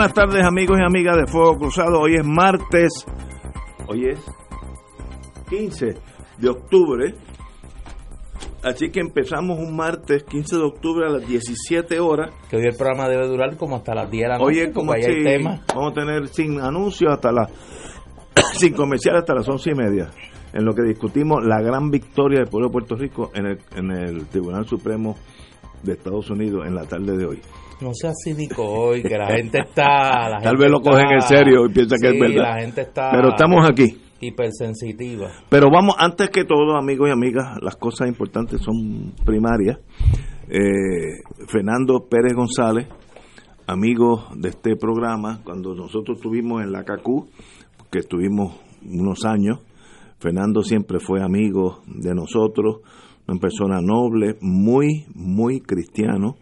Buenas tardes amigos y amigas de Fuego Cruzado. Hoy es martes, hoy es 15 de octubre. Así que empezamos un martes 15 de octubre a las 17 horas. Que hoy el programa debe durar como hasta las 10 de la noche. Hoy es como ahí hay si temas. vamos a tener sin anuncios hasta las sin comercial hasta las once y media. En lo que discutimos la gran victoria del pueblo de Puerto Rico en el, en el Tribunal Supremo de Estados Unidos en la tarde de hoy. No seas cínico hoy, que la gente está... la Tal gente vez lo cogen en serio y piensan que es Sí, verdad. la gente está... Pero estamos aquí. Hipersensitiva. Pero vamos, antes que todo, amigos y amigas, las cosas importantes son primarias. Eh, Fernando Pérez González, amigo de este programa, cuando nosotros estuvimos en la CACU, que estuvimos unos años, Fernando siempre fue amigo de nosotros, una persona noble, muy, muy cristiano.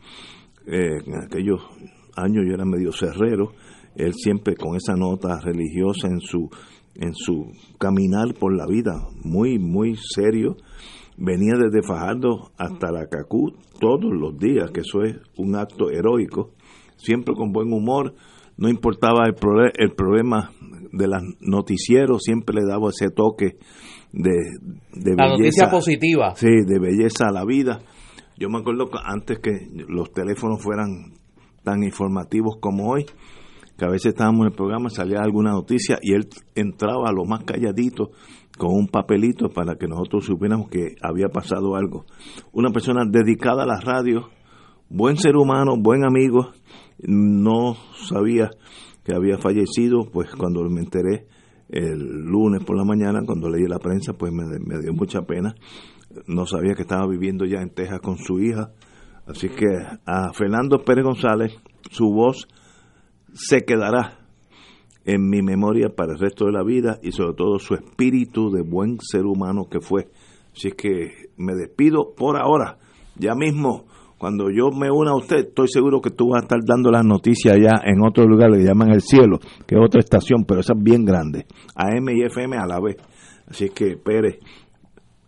Eh, en aquellos años yo era medio cerrero, él siempre con esa nota religiosa en su en su caminar por la vida, muy muy serio. Venía desde Fajardo hasta la Cacú todos los días, que eso es un acto heroico, siempre con buen humor, no importaba el, prole- el problema de los noticieros, siempre le daba ese toque de, de La noticia belleza. positiva. Sí, de belleza a la vida. Yo me acuerdo que antes que los teléfonos fueran tan informativos como hoy, que a veces estábamos en el programa, salía alguna noticia y él entraba a lo más calladito con un papelito para que nosotros supiéramos que había pasado algo. Una persona dedicada a la radio, buen ser humano, buen amigo, no sabía que había fallecido, pues cuando me enteré el lunes por la mañana, cuando leí la prensa, pues me, me dio mucha pena. No sabía que estaba viviendo ya en Texas con su hija. Así que a Fernando Pérez González, su voz se quedará en mi memoria para el resto de la vida y sobre todo su espíritu de buen ser humano que fue. Así que me despido por ahora. Ya mismo, cuando yo me una a usted, estoy seguro que tú vas a estar dando las noticias allá en otro lugar, le llaman El Cielo, que es otra estación, pero esa es bien grande. AM y FM a la vez. Así que Pérez,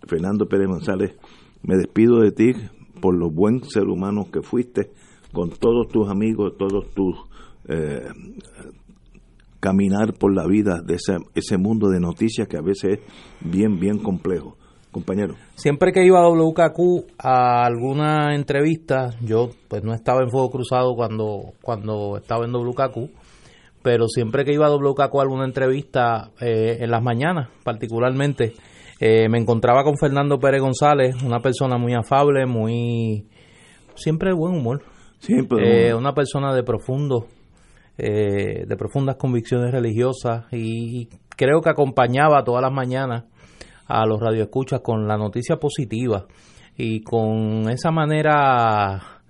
Fernando Pérez González, me despido de ti por lo buen ser humano que fuiste, con todos tus amigos, todos tus eh, caminar por la vida de ese, ese mundo de noticias que a veces es bien, bien complejo. Compañero. Siempre que iba a WKQ a alguna entrevista, yo pues no estaba en Fuego Cruzado cuando, cuando estaba en WKQ, pero siempre que iba a WKQ a alguna entrevista, eh, en las mañanas particularmente, eh, me encontraba con Fernando Pérez González, una persona muy afable, muy... siempre de buen humor. Siempre. Eh, una persona de profundo, eh, de profundas convicciones religiosas y creo que acompañaba todas las mañanas a los radioescuchas con la noticia positiva y con esa manera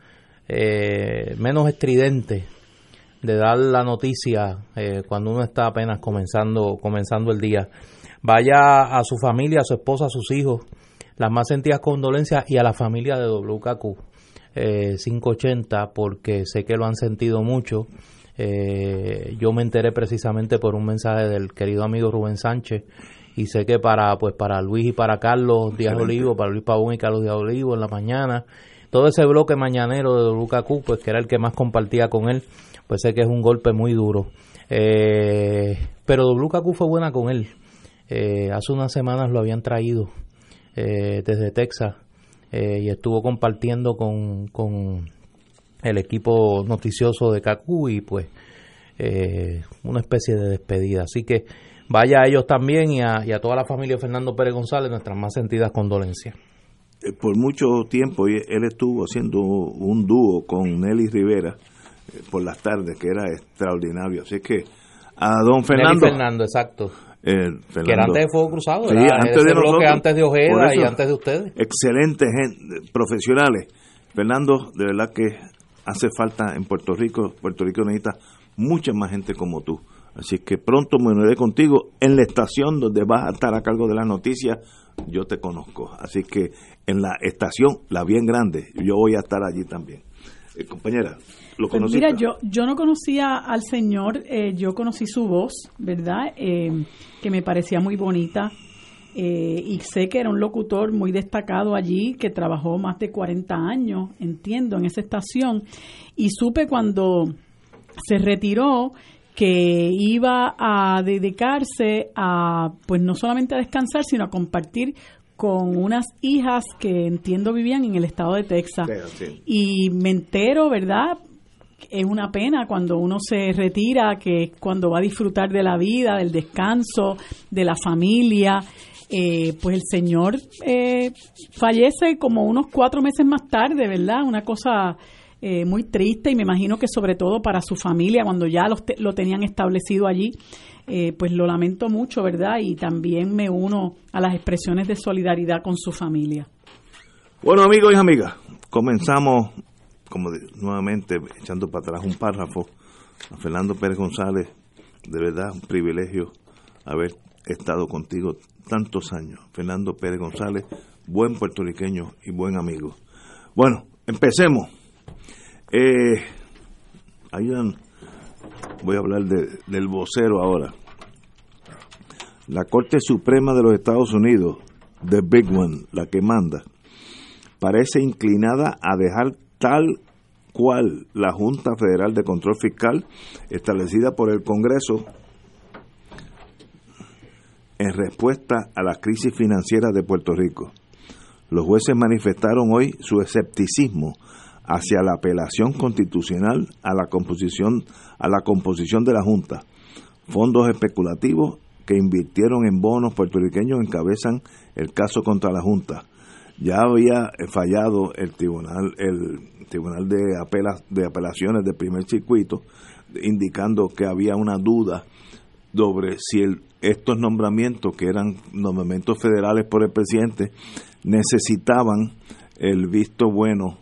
eh, menos estridente de dar la noticia eh, cuando uno está apenas comenzando comenzando el día. Vaya a su familia, a su esposa, a sus hijos, las más sentidas condolencias y a la familia de WKQ eh, 580 porque sé que lo han sentido mucho. Eh, yo me enteré precisamente por un mensaje del querido amigo Rubén Sánchez y sé que para pues para Luis y para Carlos Díaz. Olivo, para Luis Pavón y Carlos Díaz Olivo en la mañana, todo ese bloque mañanero de WKQ, pues que era el que más compartía con él, pues sé que es un golpe muy duro. Eh, pero WKQ fue buena con él. Eh, hace unas semanas lo habían traído eh, desde Texas eh, y estuvo compartiendo con, con el equipo noticioso de CACU y pues eh, una especie de despedida. Así que vaya a ellos también y a, toda la familia de Fernando Pérez González nuestras más sentidas condolencias. Eh, por mucho tiempo él estuvo haciendo un dúo con Nelly Rivera por las tardes, que era extraordinario. Así que a don Fernando. Nelly Fernando, exacto. Que era antes de Fuego Cruzado, antes de nosotros, antes de Ojeda y antes de ustedes. Excelentes profesionales. Fernando, de verdad que hace falta en Puerto Rico, Puerto Rico necesita mucha más gente como tú. Así que pronto me uniré contigo en la estación donde vas a estar a cargo de las noticias. Yo te conozco. Así que en la estación, la bien grande, yo voy a estar allí también. Eh, compañera, ¿lo pues Mira, yo, yo no conocía al señor, eh, yo conocí su voz, ¿verdad? Eh, que me parecía muy bonita. y sé que era un locutor muy destacado allí, que trabajó más de 40 años, entiendo, en esa estación. Y supe cuando se retiró que iba a dedicarse a, pues no solamente a descansar, sino a compartir con unas hijas que entiendo vivían en el estado de Texas. Y me entero, ¿verdad? Es una pena cuando uno se retira, que cuando va a disfrutar de la vida, del descanso, de la familia. Eh, pues el señor eh, fallece como unos cuatro meses más tarde, ¿verdad? Una cosa eh, muy triste y me imagino que sobre todo para su familia, cuando ya lo tenían establecido allí, eh, pues lo lamento mucho, ¿verdad? Y también me uno a las expresiones de solidaridad con su familia. Bueno, amigos y amigas, comenzamos, como nuevamente, echando para atrás un párrafo a Fernando Pérez González, de verdad un privilegio haber estado contigo tantos años. Fernando Pérez González, buen puertorriqueño y buen amigo. Bueno, empecemos. Eh, voy a hablar del vocero ahora. La Corte Suprema de los Estados Unidos, the big one, la que manda, parece inclinada a dejar tal cual la Junta Federal de Control Fiscal establecida por el Congreso en respuesta a la crisis financiera de Puerto Rico. Los jueces manifestaron hoy su escepticismo hacia la apelación constitucional a la composición a la composición de la Junta. Fondos especulativos que invirtieron en bonos puertorriqueños encabezan el caso contra la Junta. Ya había fallado el tribunal el tribunal de apelas, de apelaciones del primer circuito indicando que había una duda sobre si el, estos nombramientos que eran nombramientos federales por el presidente necesitaban el visto bueno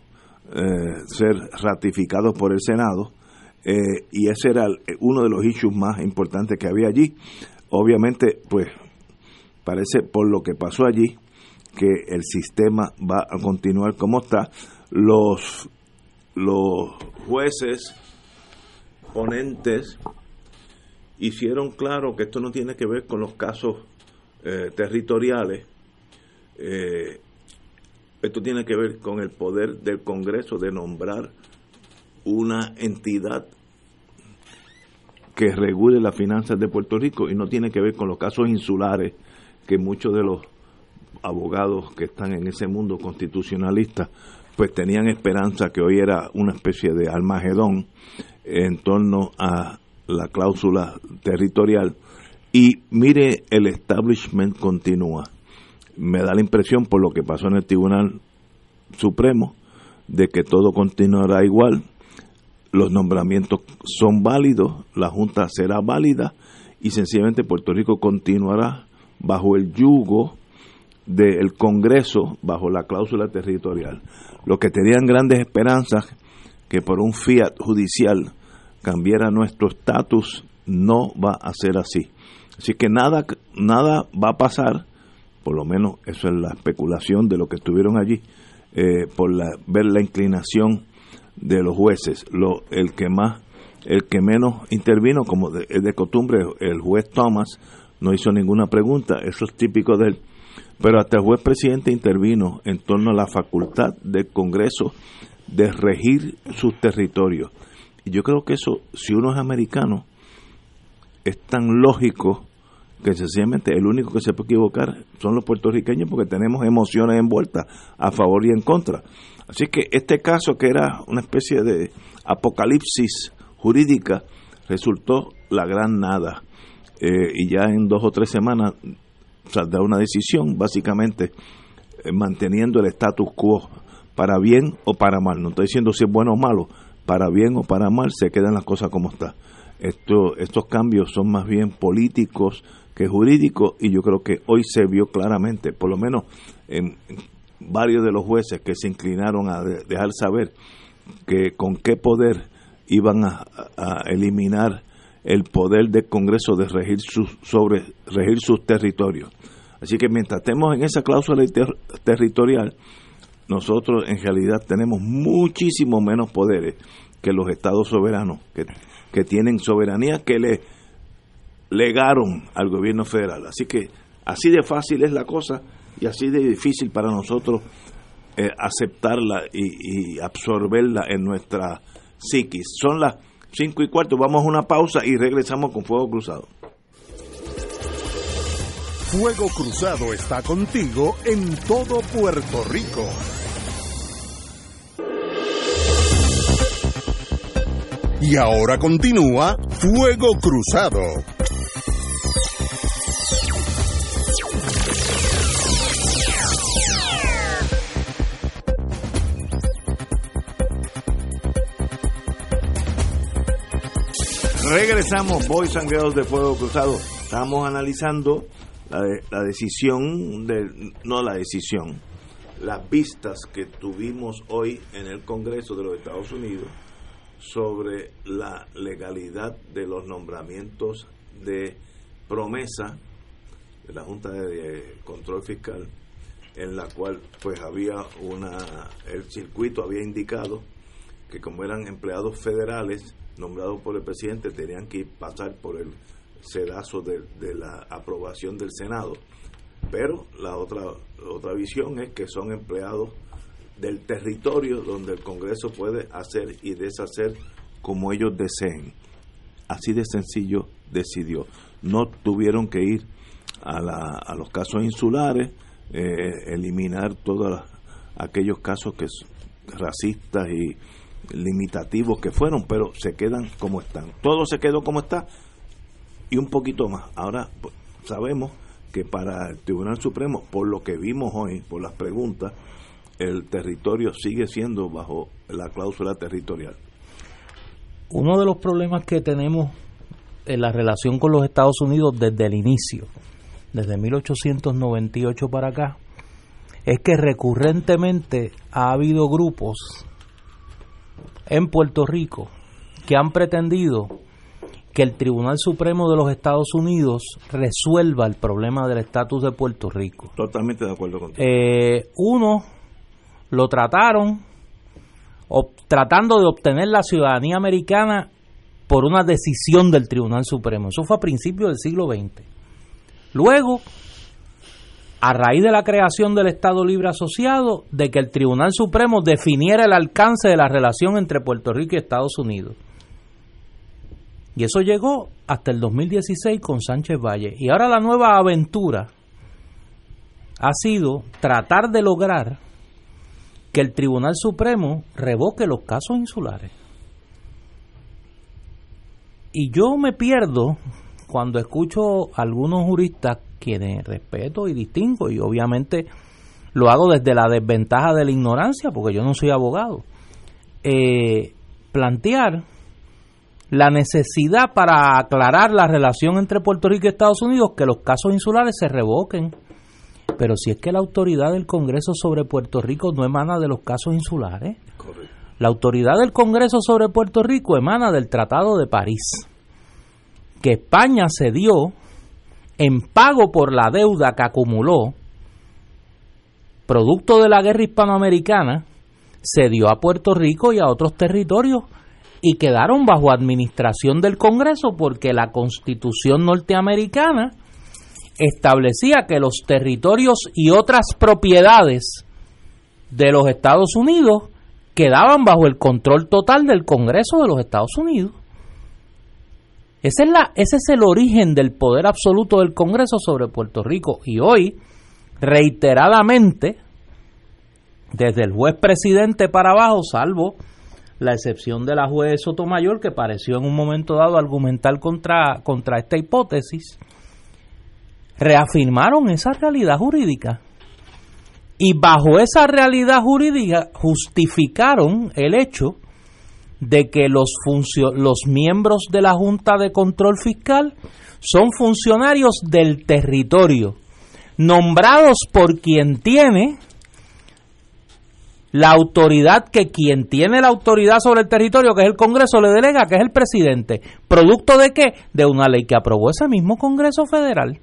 eh, ser ratificado por el Senado eh, y ese era uno de los issues más importantes que había allí. Obviamente, pues parece por lo que pasó allí que el sistema va a continuar como está. Los, los jueces ponentes hicieron claro que esto no tiene que ver con los casos eh, territoriales. Eh, esto tiene que ver con el poder del Congreso de nombrar una entidad que regule las finanzas de Puerto Rico y no tiene que ver con los casos insulares que muchos de los abogados que están en ese mundo constitucionalista pues tenían esperanza que hoy era una especie de almagedón en torno a la cláusula territorial. Y mire el establishment continúa. Me da la impresión por lo que pasó en el Tribunal Supremo de que todo continuará igual, los nombramientos son válidos, la Junta será válida y sencillamente Puerto Rico continuará bajo el yugo del Congreso, bajo la cláusula territorial. Los que tenían grandes esperanzas que por un fiat judicial cambiara nuestro estatus, no va a ser así. Así que nada, nada va a pasar por lo menos eso es la especulación de lo que estuvieron allí, eh, por la, ver la inclinación de los jueces. Lo, el que más, el que menos intervino, como es de costumbre, el juez Thomas no hizo ninguna pregunta, eso es típico de. Pero hasta el juez presidente intervino en torno a la facultad del Congreso de regir sus territorios. Y yo creo que eso, si uno es americano, es tan lógico que sencillamente el único que se puede equivocar son los puertorriqueños porque tenemos emociones envueltas a favor y en contra. Así que este caso que era una especie de apocalipsis jurídica, resultó la gran nada. Eh, y ya en dos o tres semanas saldrá una decisión, básicamente eh, manteniendo el status quo para bien o para mal. No estoy diciendo si es bueno o malo, para bien o para mal se quedan las cosas como están. Esto, estos cambios son más bien políticos que jurídicos y yo creo que hoy se vio claramente, por lo menos en, varios de los jueces que se inclinaron a dejar saber que con qué poder iban a, eliminar el poder del Congreso de regir, sobre, regir sus territorios. Así que mientras estemos en esa cláusula territorial, nosotros en realidad tenemos muchísimo menos poderes que los estados soberanos, que, que tienen soberanía que le legaron al gobierno federal. Así que así de fácil es la cosa y así de difícil para nosotros eh, aceptarla y, y, absorberla en nuestra psiquis. Son las cinco y cuarto, vamos a una pausa y regresamos con Fuego Cruzado. Fuego Cruzado está contigo en todo Puerto Rico. Y ahora continúa Fuego Cruzado. Regresamos, Boys and Girls de Fuego Cruzado. Estamos analizando la, la decisión, de, no la decisión, las vistas que tuvimos hoy en el Congreso de los Estados Unidos sobre la legalidad de los nombramientos de promesa de la Junta de Control Fiscal, en la cual pues había una, el circuito había indicado que como eran empleados federales nombrados por el presidente, tenían que pasar por el sedazo de, la aprobación del Senado. Pero la otra, otra visión es que son empleados del territorio donde el Congreso puede hacer y deshacer como ellos deseen. Así de sencillo decidió. No tuvieron que ir a, la, a los casos insulares, eh, eliminar todos aquellos casos que racistas y limitativos que fueron, pero se quedan como están. Todo se quedó como está y un poquito más. Ahora pues, sabemos que para el Tribunal Supremo, por lo que vimos hoy, por las preguntas, el territorio sigue siendo bajo la cláusula territorial. Uno de los problemas que tenemos en la relación con los Estados Unidos desde el inicio, desde 1898 para acá, es que recurrentemente ha habido grupos en Puerto Rico que han pretendido que el Tribunal Supremo de los Estados Unidos resuelva el problema del estatus de Puerto Rico. Totalmente de acuerdo contigo. Eh, uno, lo trataron tratando de obtener la ciudadanía americana por una decisión del Tribunal Supremo. Eso fue a principios del siglo XX. Luego, a raíz de la creación del Estado Libre Asociado, de que el Tribunal Supremo definiera el alcance de la relación entre Puerto Rico y Estados Unidos. Y eso llegó hasta el 2016 con Sánchez Valle. Y ahora la nueva aventura ha sido tratar de lograr que el Tribunal Supremo revoque los casos insulares. Y yo me pierdo cuando escucho a algunos juristas quienes respeto y distingo y obviamente lo hago desde la desventaja de la ignorancia porque yo no soy abogado eh, plantear la necesidad para aclarar la relación entre Puerto Rico y Estados Unidos que los casos insulares se revoquen pero si es que la autoridad del Congreso sobre Puerto Rico no emana de los casos insulares. La autoridad del Congreso sobre Puerto Rico emana del Tratado de París, que España cedió en pago por la deuda que acumuló, producto de la guerra hispanoamericana, cedió a Puerto Rico y a otros territorios y quedaron bajo administración del Congreso porque la constitución norteamericana establecía que los territorios y otras propiedades de los Estados Unidos quedaban bajo el control total del Congreso de los Estados Unidos. Ese es, el origen del poder absoluto del Congreso sobre Puerto Rico. Y hoy, reiteradamente, desde el juez presidente para abajo, salvo la excepción de la juez Sotomayor, que pareció en un momento dado argumentar contra, contra esta hipótesis, reafirmaron esa realidad jurídica. Y bajo esa realidad jurídica justificaron el hecho de que los, los miembros de la Junta de Control Fiscal son funcionarios del territorio, nombrados por quien tiene la autoridad que quien tiene la autoridad sobre el territorio, que es el Congreso, le delega, que es el presidente. ¿Producto de qué? De una ley que aprobó ese mismo Congreso Federal.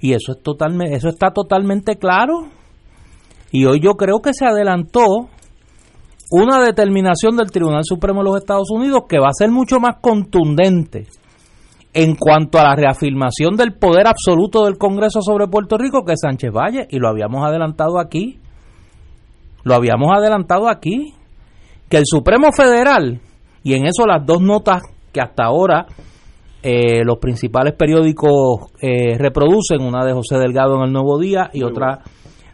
Y eso, es totalmente, eso está totalmente claro. Y hoy yo creo que se adelantó una determinación del Tribunal Supremo de los Estados Unidos que va a ser mucho más contundente en cuanto a la reafirmación del poder absoluto del Congreso sobre Puerto Rico que Sánchez Valle, y lo habíamos adelantado aquí, lo habíamos adelantado aquí, que el Supremo Federal, y en eso las dos notas que hasta ahora eh, los principales periódicos eh, reproducen, una de José Delgado en el Nuevo Día y otra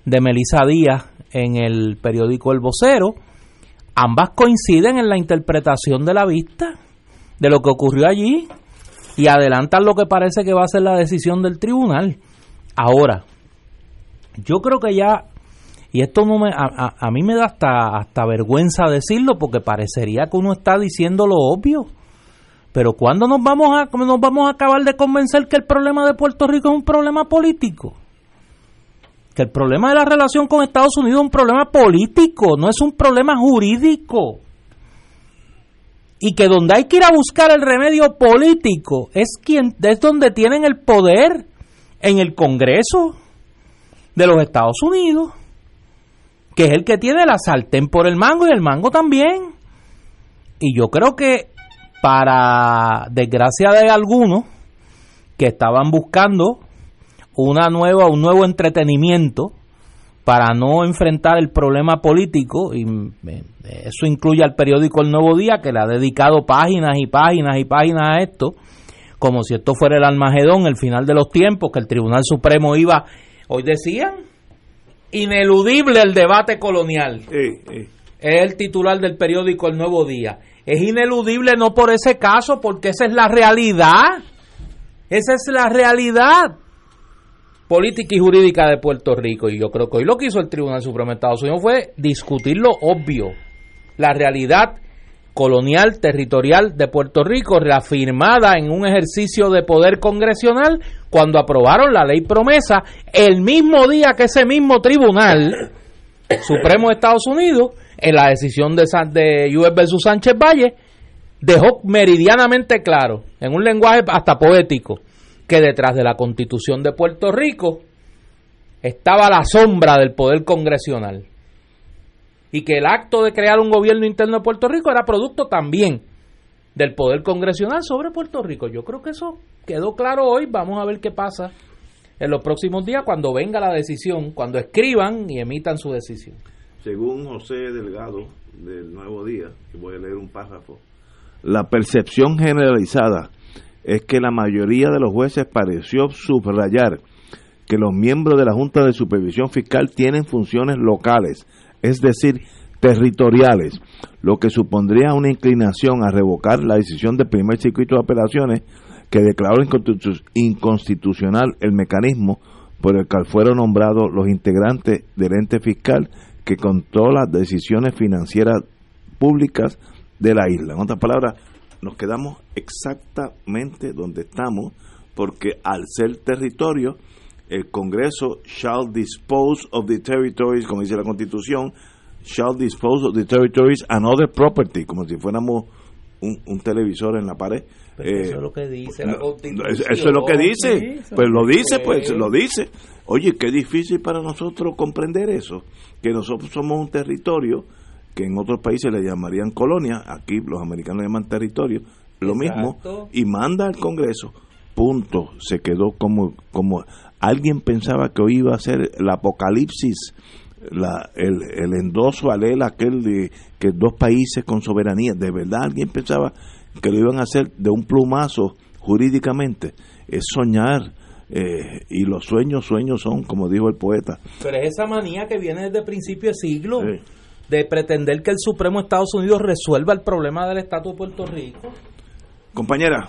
de Melisa Díaz en el periódico El Vocero, ambas coinciden en la interpretación de la vista de lo que ocurrió allí y adelantan lo que parece que va a ser la decisión del tribunal. Ahora, yo creo que ya, y esto no me, a, a, mí me da hasta, hasta vergüenza decirlo porque parecería que uno está diciendo lo obvio. Pero ¿cuándo nos vamos a nos vamos a acabar de convencer que el problema de Puerto Rico es un problema político? Que el problema de la relación con Estados Unidos es un problema político, no es un problema jurídico y que donde hay que ir a buscar el remedio político es quien es donde tienen el poder en el Congreso de los Estados Unidos, que es el que tiene la sartén por el mango y el mango también. Y yo creo que para desgracia de algunos que estaban buscando una nueva un nuevo entretenimiento para no enfrentar el problema político, y eso incluye al periódico El Nuevo Día, que le ha dedicado páginas y páginas y páginas a esto, como si esto fuera el Almagedón, el final de los tiempos, que el Tribunal Supremo iba, hoy decían, ineludible el debate colonial. Es el titular del periódico El Nuevo Día. Es ineludible no por ese caso, porque esa es la realidad. Esa es la realidad política y jurídica de Puerto Rico. Y yo creo que hoy lo que hizo el Tribunal Supremo de Estados Unidos fue discutir lo obvio, la realidad colonial territorial de Puerto Rico, reafirmada en un ejercicio de poder congresional cuando aprobaron la ley promesa el mismo día que ese mismo Tribunal Supremo de Estados Unidos, en la decisión de, de US versus Sánchez Valle, dejó meridianamente claro, en un lenguaje hasta poético, que detrás de la constitución de Puerto Rico estaba la sombra del poder congresional y que el acto de crear un gobierno interno de Puerto Rico era producto también del poder congresional sobre Puerto Rico. Yo creo que eso quedó claro hoy, vamos a ver qué pasa en los próximos días cuando venga la decisión, cuando escriban y emitan su decisión. Según José Delgado del Nuevo Día, y voy a leer un párrafo, la percepción generalizada es que la mayoría de los jueces pareció subrayar que los miembros de la Junta de Supervisión Fiscal tienen funciones locales, es decir, territoriales, lo que supondría una inclinación a revocar la decisión del primer circuito de apelaciones que declaró inconstitucional el mecanismo por el cual fueron nombrados los integrantes del ente fiscal que controla decisiones financieras públicas de la isla. En otras palabras, nos quedamos exactamente donde estamos, porque al ser territorio, el Congreso shall dispose of the territories, como dice la Constitución, shall dispose of the territories and other property, como si fuéramos un, televisor en la pared. eso es lo que dice la Constitución. Eso es lo que dice. Pues lo dice, pues lo dice. Oye, qué difícil para nosotros comprender eso, que nosotros somos un territorio que en otros países le llamarían colonia, aquí los americanos le llaman territorio, lo mismo, y manda al Congreso, punto, se quedó como, como alguien pensaba que hoy iba a ser el apocalipsis, la, el, el endoso a él aquel de que dos países con soberanía, de verdad alguien pensaba que lo iban a hacer de un plumazo jurídicamente, es soñar, eh, y los sueños, sueños son, como dijo el poeta. Pero es esa manía que viene desde principio de siglo de pretender que el Supremo de Estados Unidos resuelva el problema del estatus de Puerto Rico. Compañera.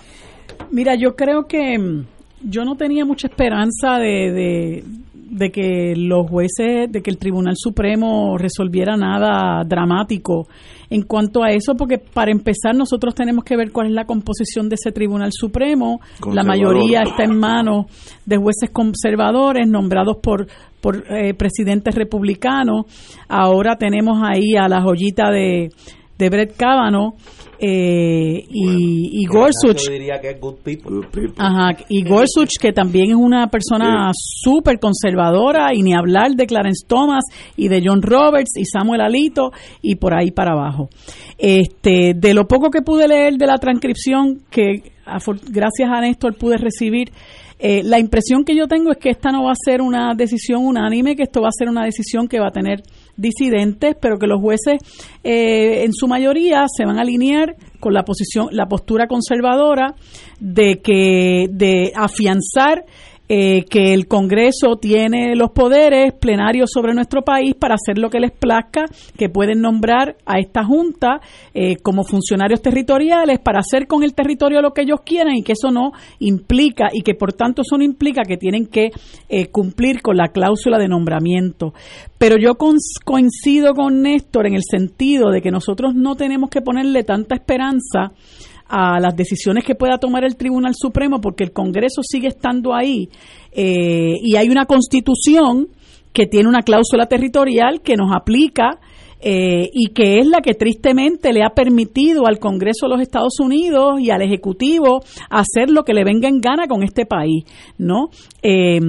Mira, yo creo que mm, yo no tenía mucha esperanza de, de, que los jueces, de que el Tribunal Supremo resolviera nada dramático en cuanto a eso, porque para empezar nosotros tenemos que ver cuál es la composición de ese Tribunal Supremo. La mayoría está en manos de jueces conservadores nombrados por por eh, presidentes republicanos. Ahora tenemos ahí a la joyita de, de Brett Kavanaugh eh, y, y Gorsuch. y Gorsuch, que también es una persona súper conservadora, y ni hablar de Clarence Thomas y de John Roberts y Samuel Alito y por ahí para abajo. Este, de lo poco que pude leer de la transcripción, que gracias a Néstor pude recibir, eh, la impresión que yo tengo es que esta no va a ser una decisión unánime, que esto va a ser una decisión que va a tener disidentes, pero que los jueces eh, en su mayoría se van a alinear con la posición, la postura conservadora de que de afianzar eh, que el Congreso tiene los poderes plenarios sobre nuestro país para hacer lo que les plazca, que pueden nombrar a esta Junta eh, como funcionarios territoriales para hacer con el territorio lo que ellos quieran y que eso no implica y que por tanto eso no implica que tienen que eh, cumplir con la cláusula de nombramiento. Pero yo coincido con Néstor en el sentido de que nosotros no tenemos que ponerle tanta esperanza a las decisiones que pueda tomar el Tribunal Supremo porque el Congreso sigue estando ahí eh, y hay una constitución que tiene una cláusula territorial que nos aplica eh, y que es la que tristemente le ha permitido al Congreso de los Estados Unidos y al Ejecutivo hacer lo que le venga en gana con este país, ¿no? Eh,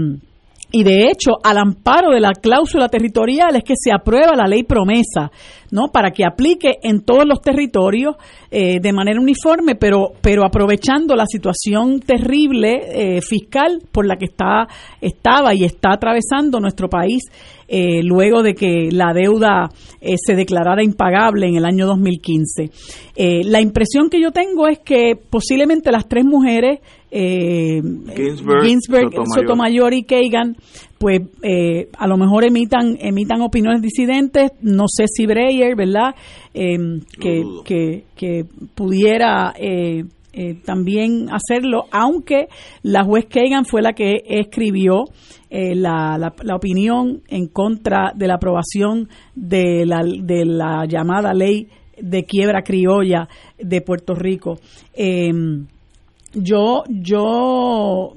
y de hecho, al amparo de la cláusula territorial es que se aprueba la ley promesa, ¿no? Para que aplique en todos los territorios eh, de manera uniforme, pero, pero aprovechando la situación terrible eh, fiscal por la que está, estaba y está atravesando nuestro país eh, luego de que la deuda se declarara impagable en el año 2015. la impresión que yo tengo es que posiblemente las tres mujeres eh, Ginsberg, Sotomayor. y Kagan, pues eh, a lo mejor emitan emitan opiniones disidentes, no sé si Breyer, ¿verdad? Eh, que, que, pudiera eh, también hacerlo, aunque la juez Kagan fue la que escribió la, la, la, opinión en contra de la aprobación de la, de la llamada ley de quiebra criolla de Puerto Rico. Eh, yo, yo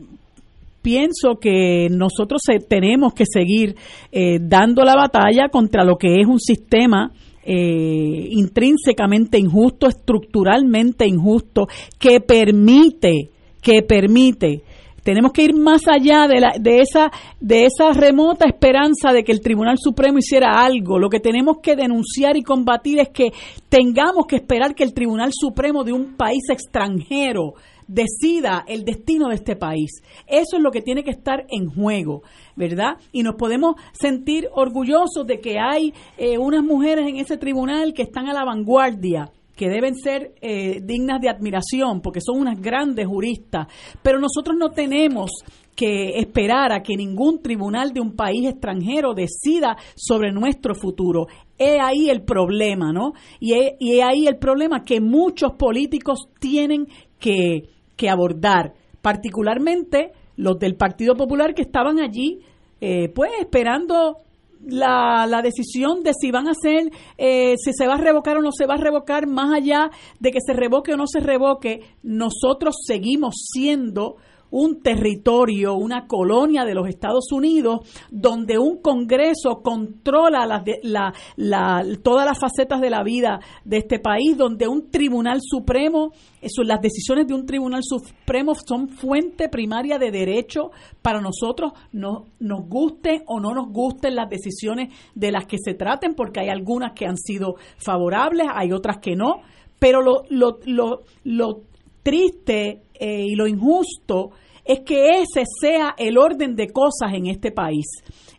pienso que nosotros tenemos que seguir eh, dando la batalla contra lo que es un sistema eh, intrínsecamente injusto, estructuralmente injusto, que permite, que permite tenemos que ir más allá de, la, de, esa, de esa remota esperanza de que el Tribunal Supremo hiciera algo. Lo que tenemos que denunciar y combatir es que tengamos que esperar que el Tribunal Supremo de un país extranjero decida el destino de este país. Eso es lo que tiene que estar en juego, ¿verdad? Y nos podemos sentir orgullosos de que hay eh, unas mujeres en ese tribunal que están a la vanguardia que deben ser eh, dignas de admiración porque son unas grandes juristas, pero nosotros no tenemos que esperar a que ningún tribunal de un país extranjero decida sobre nuestro futuro. He ahí el problema, ¿no? Y he, y he ahí el problema que muchos políticos tienen que, que abordar, particularmente los del Partido Popular que estaban allí, eh, pues esperando la, la, decisión de si van a hacer, eh, si se va a revocar o no se va a revocar, más allá de que se revoque o no se revoque, nosotros seguimos siendo un territorio, una colonia de los Estados Unidos, donde un Congreso controla la, la, todas las facetas de la vida de este país, donde un Tribunal Supremo, eso, las decisiones de un Tribunal Supremo son fuente primaria de derecho para nosotros, no, nos gusten o no nos gusten las decisiones de las que se traten, porque hay algunas que han sido favorables, hay otras que no, pero lo, lo triste eh, y lo injusto es que ese sea el orden de cosas en este país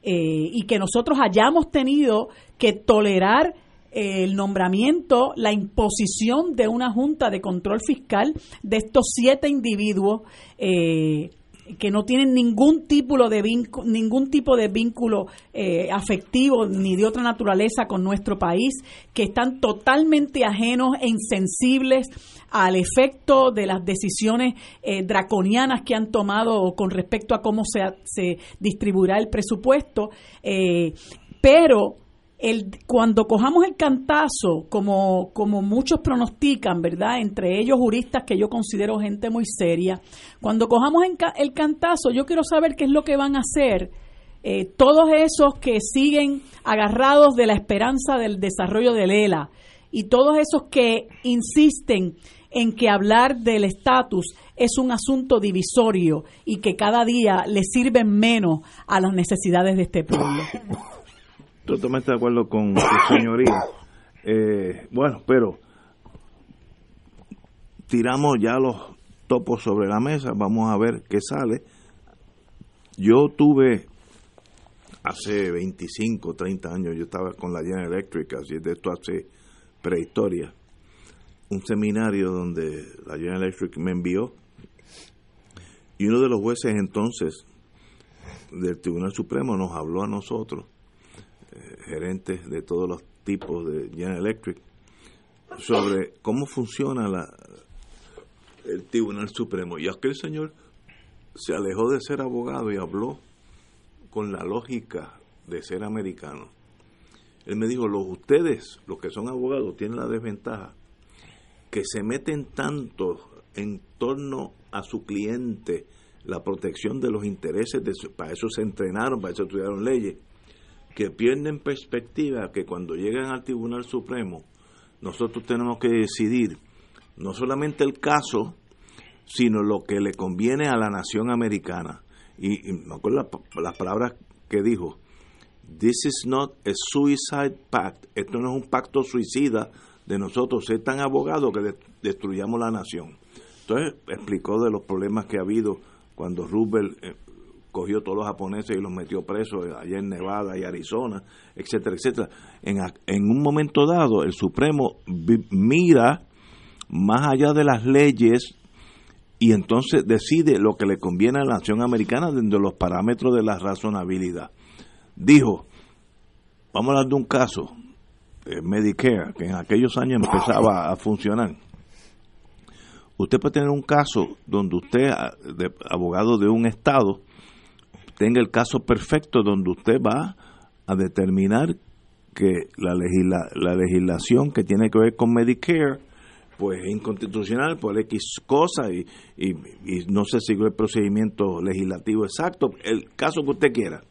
eh, y que nosotros hayamos tenido que tolerar eh, el nombramiento, la imposición de una junta de control fiscal de estos siete individuos que no tienen ningún tipo de vínculo, ningún tipo de vínculo eh, afectivo ni de otra naturaleza con nuestro país, que están totalmente ajenos e insensibles al efecto de las decisiones eh, draconianas que han tomado con respecto a cómo se, se distribuirá el presupuesto, eh, pero el, cuando cojamos el cantazo, como, como muchos pronostican, ¿verdad? Entre ellos juristas que yo considero gente muy seria, cuando cojamos el cantazo, yo quiero saber qué es lo que van a hacer eh, todos esos que siguen agarrados de la esperanza del desarrollo del ELA y todos esos que insisten en que hablar del estatus es un asunto divisorio y que cada día le sirven menos a las necesidades de este pueblo. Totalmente de acuerdo con su señoría. Eh, bueno, pero tiramos ya los topos sobre la mesa, vamos a ver qué sale. Yo tuve hace 25, 30 años, yo estaba con la General Electric, así de esto hace prehistoria, un seminario donde la General Electric me envió y uno de los jueces entonces del Tribunal Supremo nos habló a nosotros, gerentes de todos los tipos de General Electric, sobre cómo funciona la, el Tribunal Supremo. Y aquel señor se alejó de ser abogado y habló con la lógica de ser americano. Él me dijo, los ustedes, los que son abogados, tienen la desventaja que se meten tanto en torno a su cliente, la protección de los intereses, de para eso se entrenaron, para eso estudiaron leyes, que pierden perspectiva que cuando llegan al Tribunal Supremo, nosotros tenemos que decidir no solamente el caso, sino lo que le conviene a la nación americana. Y, me acuerdo las palabras que dijo, This is not a suicide pact, esto no es un pacto suicida de nosotros ser tan abogados que destruyamos la nación. Entonces explicó de los problemas que ha habido cuando Roosevelt eh, cogió todos los japoneses y los metió presos allá en Nevada y Arizona, etcétera, etcétera. En, un momento dado, el Supremo mira más allá de las leyes y entonces decide lo que le conviene a la nación americana dentro de los parámetros de la razonabilidad. Dijo, vamos a hablar de un caso, Medicare, que en aquellos años empezaba a funcionar. Usted puede tener un caso donde usted, abogado de un estado, tenga el caso perfecto donde usted va a determinar que la, la legislación que tiene que ver con Medicare pues es inconstitucional por X cosa y, no se siguió el procedimiento legislativo exacto, el caso que usted quiera.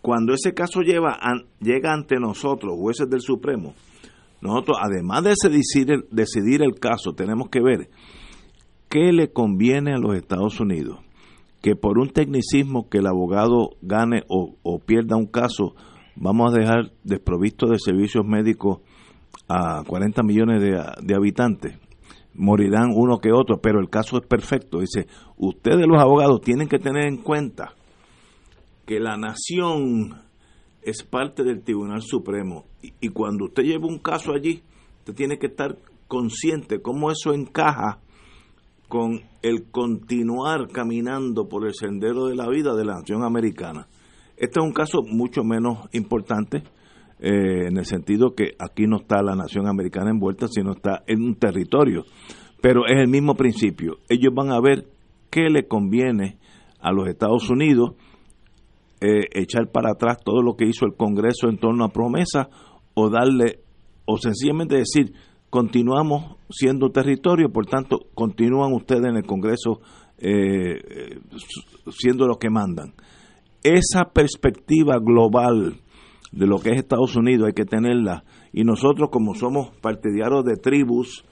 Cuando ese caso llega ante nosotros, jueces del Supremo, nosotros, además de decidir el caso, tenemos que ver qué le conviene a los Estados Unidos. Que por un tecnicismo que el abogado gane o, pierda un caso, vamos a dejar desprovisto de servicios médicos a 40 millones de, habitantes, morirán uno que otro, pero el caso es perfecto. Dice, ustedes los abogados tienen que tener en cuenta que la nación es parte del Tribunal Supremo y, cuando usted lleva un caso allí, usted tiene que estar consciente cómo eso encaja con el continuar caminando por el sendero de la vida de la nación americana. Este es un caso mucho menos importante, eh, en el sentido que aquí no está la nación americana envuelta, sino está en un territorio. Pero es el mismo principio. Ellos van a ver qué le conviene a los Estados Unidos eh, echar para atrás todo lo que hizo el Congreso en torno a promesa o darle, o sencillamente decir, continuamos siendo territorio, por tanto, continúan ustedes en el Congreso eh, siendo los que mandan. Esa perspectiva global de lo que es Estados Unidos, hay que tenerla. Y nosotros como somos partidarios de tribus,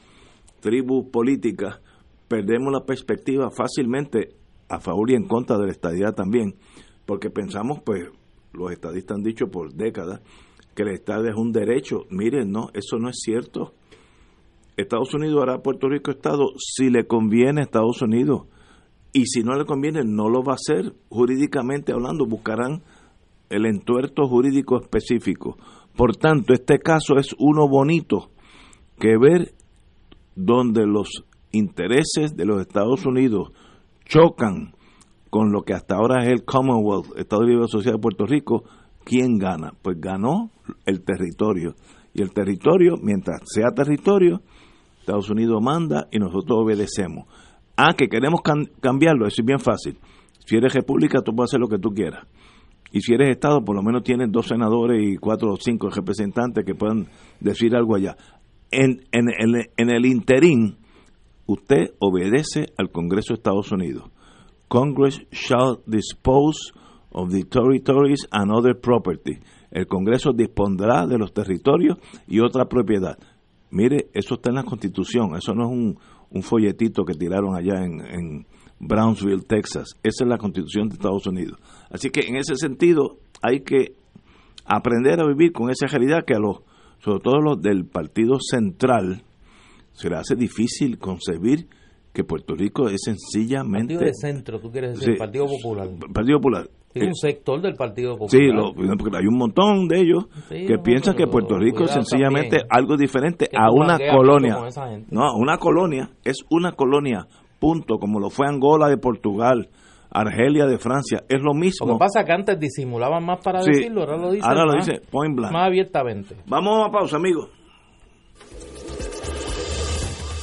tribus políticas, perdemos la perspectiva fácilmente a favor y en contra de la estadidad también, porque pensamos, pues, los estadistas han dicho por décadas que el Estado es un derecho. Miren, no, eso no es cierto. Estados Unidos hará Puerto Rico Estado si le conviene a Estados Unidos. Y si no le conviene, no lo va a hacer. Jurídicamente hablando, buscarán el entuerto jurídico específico. Por tanto, este caso es uno bonito que ver donde los intereses de los Estados Unidos chocan con lo que hasta ahora es el Commonwealth, Estado Libre Social de Puerto Rico, ¿quién gana? Pues ganó el territorio. Y el territorio, mientras sea territorio, Estados Unidos manda y nosotros obedecemos. Ah, que queremos cambiarlo, eso es bien fácil. Si eres república, tú puedes hacer lo que tú quieras. Y si eres Estado, por lo menos tienes dos senadores y cuatro o cinco representantes que puedan decir algo allá. En, en, en el interín, usted obedece al Congreso de Estados Unidos. Congress shall dispose of the territories and other property. El Congreso dispondrá de los territorios y otra propiedad. Mire, eso está en la Constitución, eso no es un, folletito que tiraron allá en, en Brownsville, Texas. Esa es la Constitución de Estados Unidos. Así que en ese sentido hay que aprender a vivir con esa realidad que a los, sobre todo los del Partido Central, se le hace difícil concebir que Puerto Rico es sencillamente... Partido de centro, tú quieres decir, Partido Popular. Partido Popular. Es un sector del Partido Popular. Sí, porque hay un montón de ellos que piensan que Puerto Rico es sencillamente algo diferente a una colonia. No, una colonia es una colonia, punto, como lo fue Angola de Portugal, Argelia de Francia, es lo mismo. Lo que pasa es que antes disimulaban más para decirlo, ahora lo dicen ahora lo más, dice point blank. más abiertamente. Vamos a pausa, amigos.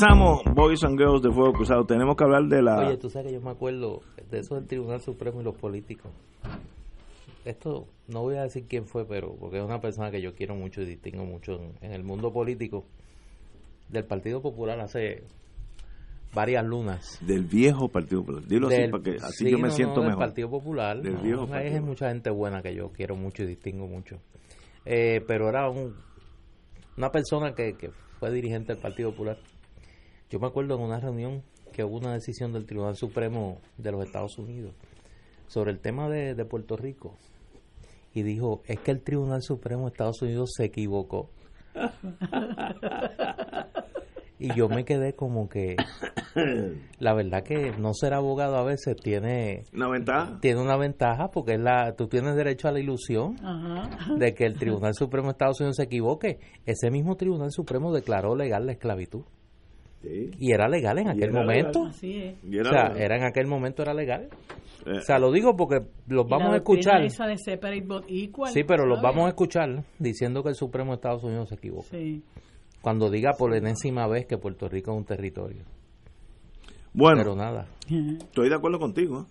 Regresamos, Boys and Girls de Fuego Cruzado. Tenemos que hablar de la. Oye, tú sabes que yo me acuerdo de eso del Tribunal Supremo y los políticos. Esto no voy a decir quién fue, pero porque es una persona que yo quiero mucho y distingo mucho en, en el mundo político del Partido Popular hace varias lunas. Del viejo Partido Popular. Dilo así para que así sí, yo me no, siento no, del mejor. Partido Popular. Del no, viejo Partido mucha gente buena que yo quiero mucho y distingo mucho. Eh, pero era un, una persona que, que fue dirigente del Partido Popular. Yo me acuerdo en una reunión que hubo una decisión del Tribunal Supremo de los Estados Unidos sobre el tema de, de Puerto Rico. Y dijo, es que el Tribunal Supremo de Estados Unidos se equivocó. Y yo me quedé como que la verdad que no ser abogado a veces tiene Una ventaja. tiene una ventaja porque es la tú tienes derecho a la ilusión Ajá. de que el Tribunal Supremo de Estados Unidos se equivoque. Ese mismo Tribunal Supremo declaró legal la esclavitud Sí. y era legal en aquel momento. Así es. O era- sea, era en aquel momento era legal. eh, O sea, lo digo porque los Y vamos a escuchar. Esa de separate but equal, Sí, pero los vamos a escuchar diciendo que el Supremo de Estados Unidos se equivoca. Sí. Cuando diga por enésima vez que Puerto Rico es un territorio. bueno, Pero nada, estoy de acuerdo contigo.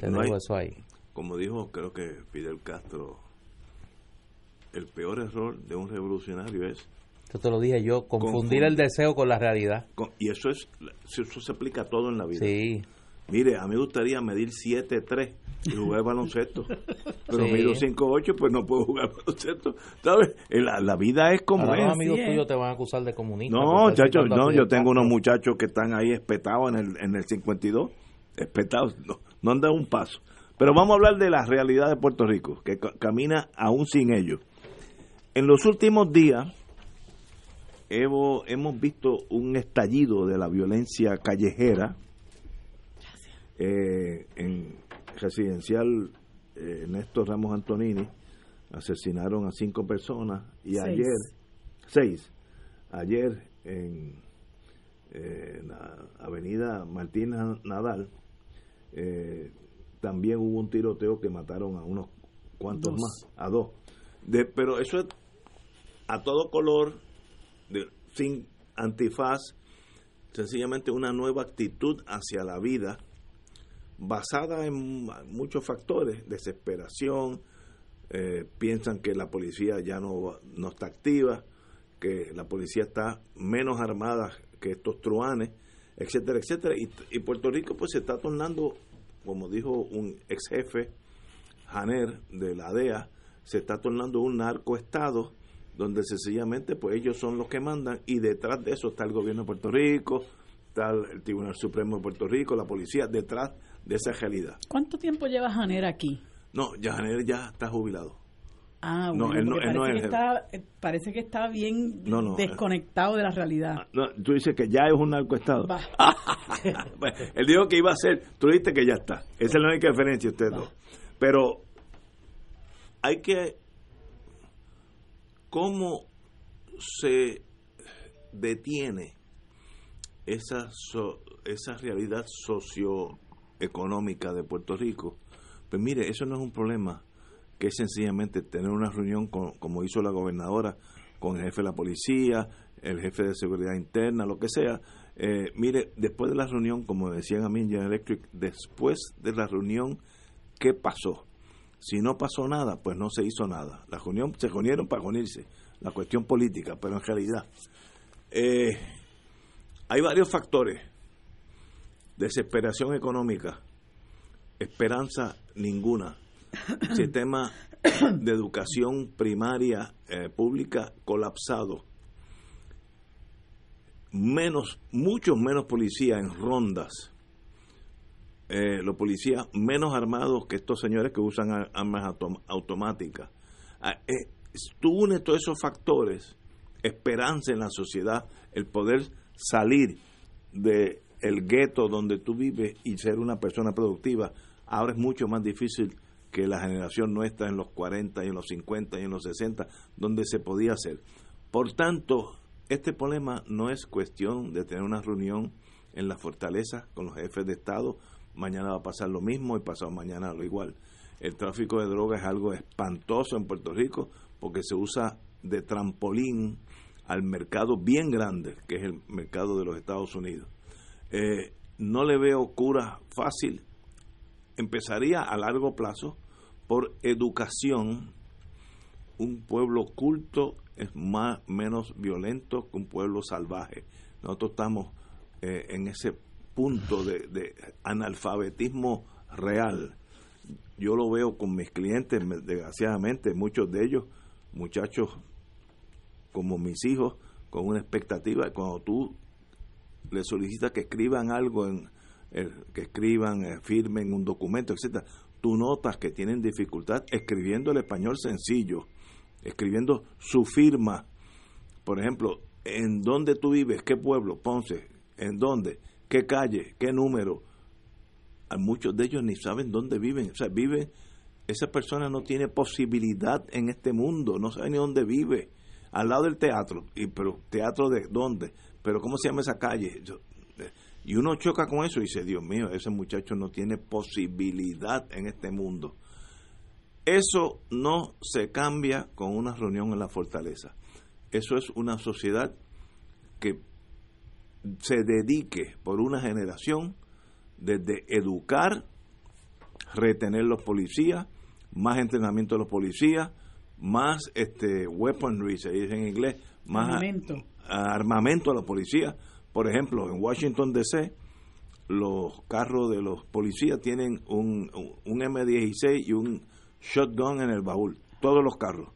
¿eh? No hay- eso ahí. Como dijo, creo que Fidel Castro, el peor error de un revolucionario es Esto te lo dije yo, confundir el deseo con la realidad. con- y eso es eso se aplica a todo en la vida. Sí, Mire, a mí me gustaría medir 7'3 y jugar baloncesto. Pero Sí. mido 5'8, pues no puedo jugar baloncesto. ¿Sabes? Eh, La, la vida es como Ahora los es. amigos es. tuyos te van a acusar de comunista. No, muchachos, no, yo tengo unos muchachos que están ahí espetados en el, en el 52, espetados, no, no han dado un paso. Pero vamos a hablar de la realidad de Puerto Rico, que ca- camina aún sin ellos. En los últimos días hemos, hemos visto un estallido de la violencia callejera eh, en residencial eh, Néstor Ramos Antonini. Asesinaron a cinco personas y Seis. ayer, seis, ayer en eh, la avenida Martín Nadal, eh, también hubo un tiroteo que mataron a unos cuantos Dos. más, a dos. De, pero eso es a todo color, de- sin antifaz, sencillamente una nueva actitud hacia la vida, basada en muchos factores, desesperación, eh, piensan que la policía ya no, no está activa, que la policía está menos armada que estos truanes, etcétera, etcétera. Y, y Puerto Rico pues se está tornando, como dijo un ex jefe, Janer, de la DEA, se está tornando un narcoestado donde sencillamente pues ellos son los que mandan y detrás de eso está el gobierno de Puerto Rico, está el Tribunal Supremo de Puerto Rico, la policía, detrás de esa realidad. ¿Cuánto tiempo lleva Janer aquí? No, ya Janer ya está jubilado. Ah, bueno, no, él no, parece, no que está, eh, parece, que está, bien desconectado de la realidad. Ah, tú dices que ya es un narcoestado. él dijo que iba a ser, tú dijiste que ya está. Esa es la única diferencia ustedes dos. Pero hay que cómo se detiene esa esa realidad socioeconómica de Puerto Rico. Pues mire, eso no es un problema que es sencillamente tener una reunión como hizo la gobernadora con el jefe de la policía, el jefe de seguridad interna, lo que sea. Eh, mire, después de la reunión, como decían a mí en General Electric, después de la reunión, ¿qué pasó? Si no pasó nada, pues no se hizo nada. La reunión, se reunieron para unirse, la cuestión política, pero en realidad eh, hay varios factores. Desesperación económica, esperanza ninguna, sistema de educación primaria eh, pública colapsado, menos, muchos menos policías en rondas, eh, los policías menos armados que estos señores que usan armas automáticas. Ah, eh, tú unes todos esos factores, esperanza en la sociedad, el poder salir de el gueto donde tú vives y ser una persona productiva, ahora es mucho más difícil que la generación nuestra en los 40 y en los 50 y en los 60, donde se podía hacer. Por tanto, este problema no es cuestión de tener una reunión en la fortaleza con los jefes de Estado mañana va a pasar lo mismo y pasado mañana lo igual. El tráfico de drogas es algo espantoso en Puerto Rico porque se usa de trampolín al mercado bien grande, que es el mercado de los Estados Unidos. Eh, no le veo cura fácil. Empezaría a largo plazo por educación. Un pueblo culto es más menos violento que un pueblo salvaje. Nosotros estamos eh, en ese punto de, analfabetismo real. Yo lo veo con mis clientes, desgraciadamente, muchos de ellos, muchachos como mis hijos, con una expectativa. Cuando tú le solicitas que escriban algo, en, que escriban, eh, firmen un documento, etcétera, tú notas que tienen dificultad escribiendo el español sencillo, escribiendo su firma. Por ejemplo, ¿en dónde tú vives? ¿Qué pueblo? Ponce. ¿En dónde? Qué calle, qué número. A muchos de ellos ni saben dónde viven. O sea, vive, esa persona no tiene posibilidad en este mundo, no sabe ni dónde vive. Al lado del teatro, y pero teatro de dónde, pero cómo se llama esa calle. y uno choca con eso y dice, Dios mío, ese muchacho no tiene posibilidad en este mundo. Eso no se cambia con una reunión en la fortaleza. Eso es una sociedad que se dedique por una generación desde educar, retener los policías, más entrenamiento de los policías, más este weaponry, se dice en inglés, más armamento, armamento a los policías. Por ejemplo, en Washington DC, los carros de los policías tienen un, un M16 y un shotgun en el baúl, todos los carros.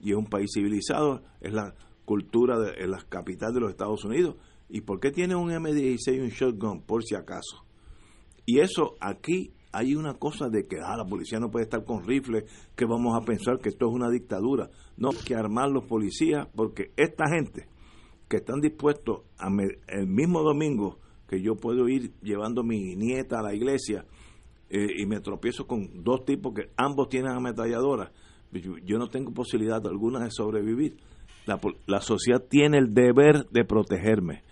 Y es un país civilizado, es la cultura de la capital de los Estados Unidos ¿Y por qué tiene un M16 y un shotgun? Por si acaso. Y eso aquí hay una cosa de que ah, la policía no puede estar con rifles, que vamos a pensar que esto es una dictadura. No, que armar los policías, porque esta gente que están dispuestos a el mismo domingo que yo puedo ir llevando mi nieta a la iglesia eh, y me tropiezo con dos tipos que ambos tienen ametralladoras, yo, yo no tengo posibilidad alguna de sobrevivir. La, la sociedad tiene el deber de protegerme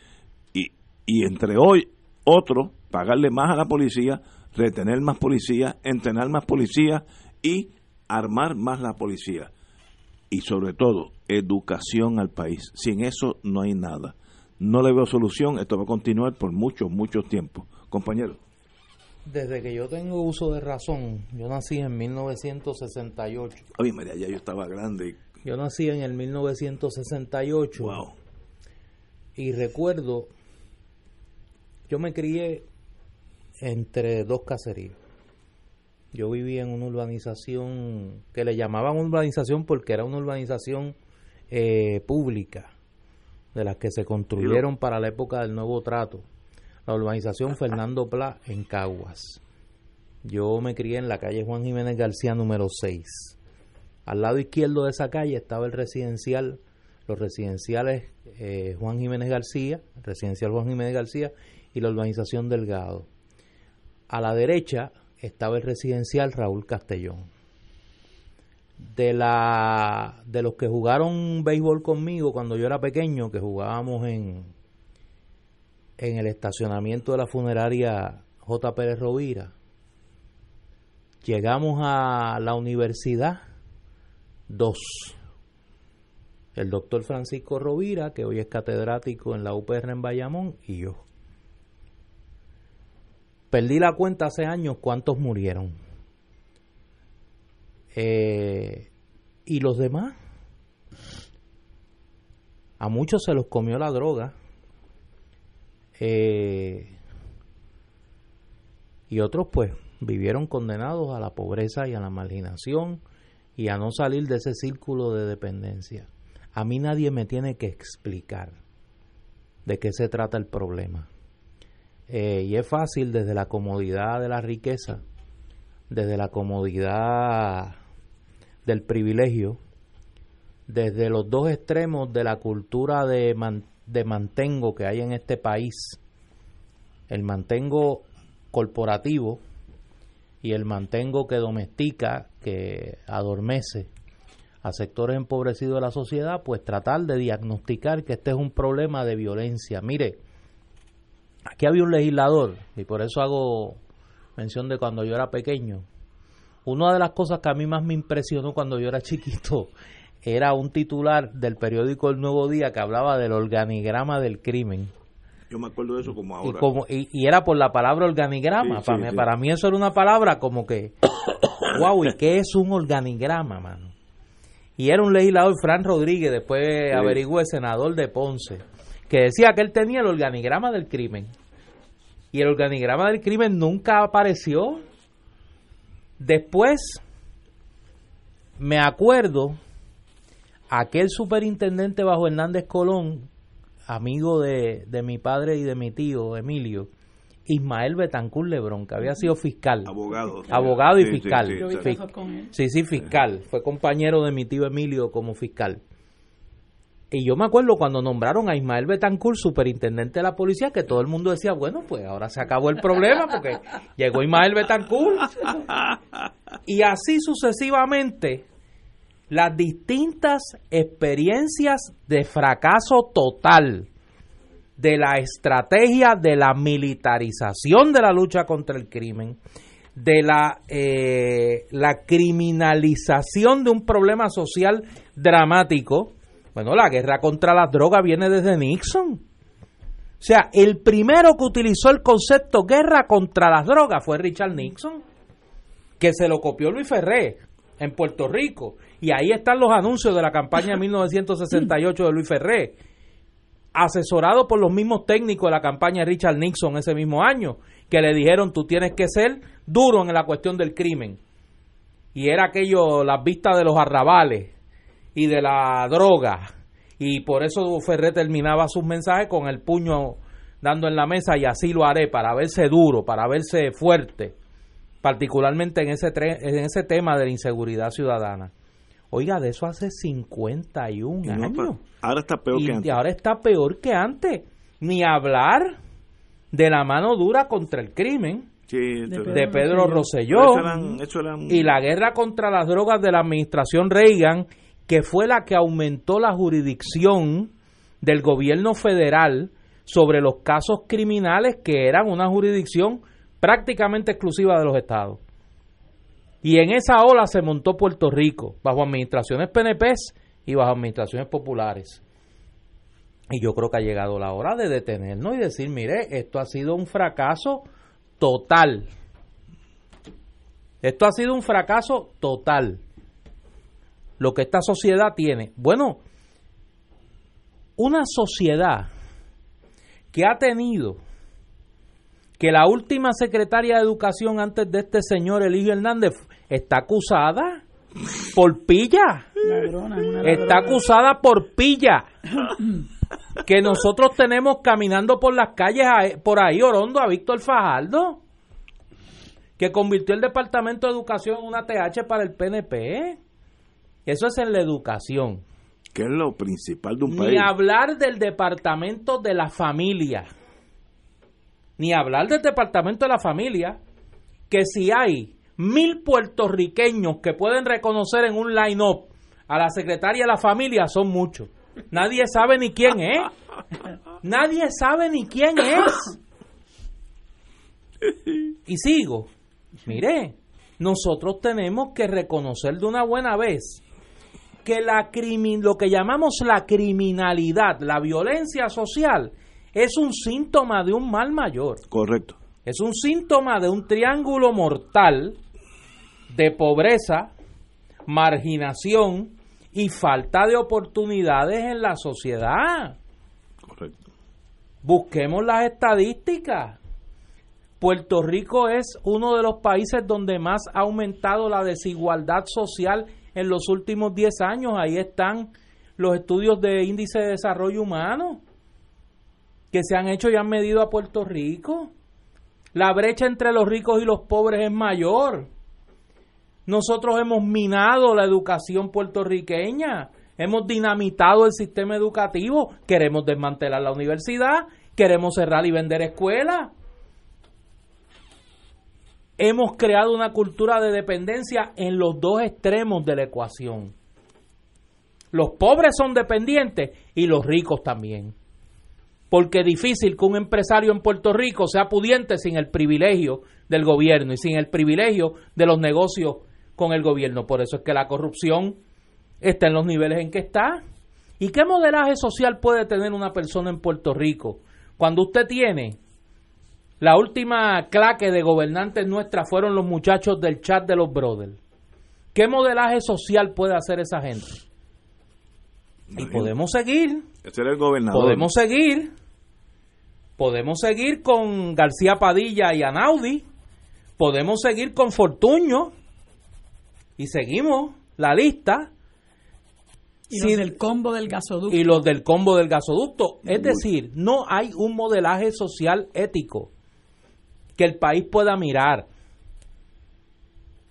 y entre hoy otro, pagarle más a la policía, retener más policía, entrenar más policía y armar más la policía. Y sobre todo, educación al país. Sin eso no hay nada. No le veo solución, esto va a continuar por mucho, mucho tiempo. Compañero. Desde que yo tengo uso de razón, yo nací en 1968. Ay, María, ya yo estaba grande. Yo nací en el 1968. Wow. Y recuerdo yo me crié entre dos caseríos. Yo vivía en una urbanización que le llamaban urbanización porque era una urbanización eh, pública, de las que se construyeron para la época del nuevo trato. La urbanización Fernando Pla en Caguas. Yo me crié en la calle Juan Jiménez García número 6. Al lado izquierdo de esa calle estaba el residencial, los residenciales eh, Juan Jiménez García, residencial Juan Jiménez García y la urbanización Delgado. A la derecha estaba el residencial Raúl Castellón. De, la, de los que jugaron béisbol conmigo cuando yo era pequeño, que jugábamos en, en el estacionamiento de la funeraria J. Pérez Rovira, llegamos a la universidad dos. El doctor Francisco Rovira, que hoy es catedrático en la UPR en Bayamón, y yo. Perdí la cuenta hace años cuántos murieron. Eh, ¿Y los demás? A muchos se los comió la droga. Eh, y otros pues vivieron condenados a la pobreza y a la marginación y a no salir de ese círculo de dependencia. A mí nadie me tiene que explicar de qué se trata el problema. Eh, y es fácil desde la comodidad de la riqueza, desde la comodidad del privilegio, desde los dos extremos de la cultura de, de mantengo que hay en este país, el mantengo corporativo y el mantengo que domestica, que adormece a sectores empobrecidos de la sociedad, pues tratar de diagnosticar que este es un problema de violencia. Mire, Aquí había un legislador, y por eso hago mención de cuando yo era pequeño. Una de las cosas que a mí más me impresionó cuando yo era chiquito era un titular del periódico El Nuevo Día que hablaba del organigrama del crimen. Yo me acuerdo de eso como ahora. Y, como, y, era por la palabra organigrama. para, mí, para mí eso era una palabra como que, wow, ¿y qué es un organigrama, mano? Y era un legislador, Fran Rodríguez, después averigué, senador de Ponce que decía que él tenía el organigrama del crimen. Y el organigrama del crimen nunca apareció. Después, me acuerdo, aquel superintendente bajo Hernández Colón, amigo de, de mi padre y de mi tío Emilio, Ismael Betancur Lebrón, que había sido fiscal. Abogado. Abogado y fiscal. sí, sí, fiscal. Fue compañero de mi tío Emilio como fiscal. Y yo me acuerdo cuando nombraron a Ismael Betancourt superintendente de la policía, que todo el mundo decía, bueno, pues ahora se acabó el problema porque llegó Ismael Betancourt. Y así sucesivamente, las distintas experiencias de fracaso total de la estrategia de la militarización de la lucha contra el crimen, de la, eh, la criminalización de un problema social dramático, bueno, la guerra contra las drogas viene desde Nixon. O sea, el primero que utilizó el concepto guerra contra las drogas fue Richard Nixon, que se lo copió Luis Ferré en Puerto Rico. Y ahí están los anuncios de la campaña de 1968 de Luis Ferré, asesorado por los mismos técnicos de la campaña de Richard Nixon ese mismo año, que le dijeron tú tienes que ser duro en la cuestión del crimen. Y era aquello, las vistas de los arrabales, y de la droga. Y por eso Ferré terminaba sus mensajes con el puño dando en la mesa y así lo haré para verse duro, para verse fuerte, particularmente en ese, en ese tema de la inseguridad ciudadana. Oiga, de eso hace 51 años. Ahora está peor que antes. Y ahora está peor que antes. Ni hablar de la mano dura contra el crimen de Pedro, Rosselló y la guerra contra las drogas de la administración Reagan que fue la que aumentó la jurisdicción del gobierno federal sobre los casos criminales que eran una jurisdicción prácticamente exclusiva de los estados. Y en esa ola se montó Puerto Rico, bajo administraciones PNP y bajo administraciones populares. Y yo creo que ha llegado la hora de detenernos y decir, mire, esto ha sido un fracaso total. Esto ha sido un fracaso total lo que esta sociedad tiene. Bueno, una sociedad que ha tenido que la última secretaria de Educación antes de este señor Eligio Hernández está acusada por pilla. Está acusada por pilla. Que nosotros tenemos caminando por las calles por ahí orondo a Víctor Fajardo. Que convirtió el Departamento de Educación en una TH para el PNP. Eso es en la educación. Que es lo principal de un país. Ni hablar del Departamento de la Familia. Ni hablar del Departamento de la Familia. Que si hay mil puertorriqueños que pueden reconocer en un line-up a la secretaria de la familia son muchos. Nadie sabe ni quién es. Nadie sabe ni quién es. Y sigo. Mire, nosotros tenemos que reconocer de una buena vez que la lo que llamamos la criminalidad, la violencia social, es un síntoma de un mal mayor. Correcto. Es un síntoma de un triángulo mortal de pobreza, marginación y falta de oportunidades en la sociedad. Correcto. Busquemos las estadísticas. Puerto Rico es uno de los países donde más ha aumentado la desigualdad social en los últimos 10 años. Ahí están los estudios de índice de desarrollo humano que se han hecho y han medido a Puerto Rico. La brecha entre los ricos y los pobres es mayor. Nosotros hemos minado la educación puertorriqueña, hemos dinamitado el sistema educativo, queremos desmantelar la universidad, queremos cerrar y vender escuelas. Hemos creado una cultura de dependencia en los dos extremos de la ecuación. Los pobres son dependientes y los ricos también. Porque es difícil que un empresario en Puerto Rico sea pudiente sin el privilegio del gobierno y sin el privilegio de los negocios con el gobierno. Por eso es que la corrupción está en los niveles en que está. ¿Y qué modelaje social puede tener una persona en Puerto Rico cuando usted tiene la última claque de gobernantes nuestra fueron los muchachos del chat de los brothers? ¿Qué modelaje social puede hacer esa gente? Y podemos seguir. el gobernador. Podemos seguir. Podemos seguir con García Padilla y Anaudi. Podemos seguir con Fortuño y seguimos la lista. Y los del combo del gasoducto. Y los del combo del gasoducto. Es decir, no hay un modelaje social ético que el país pueda mirar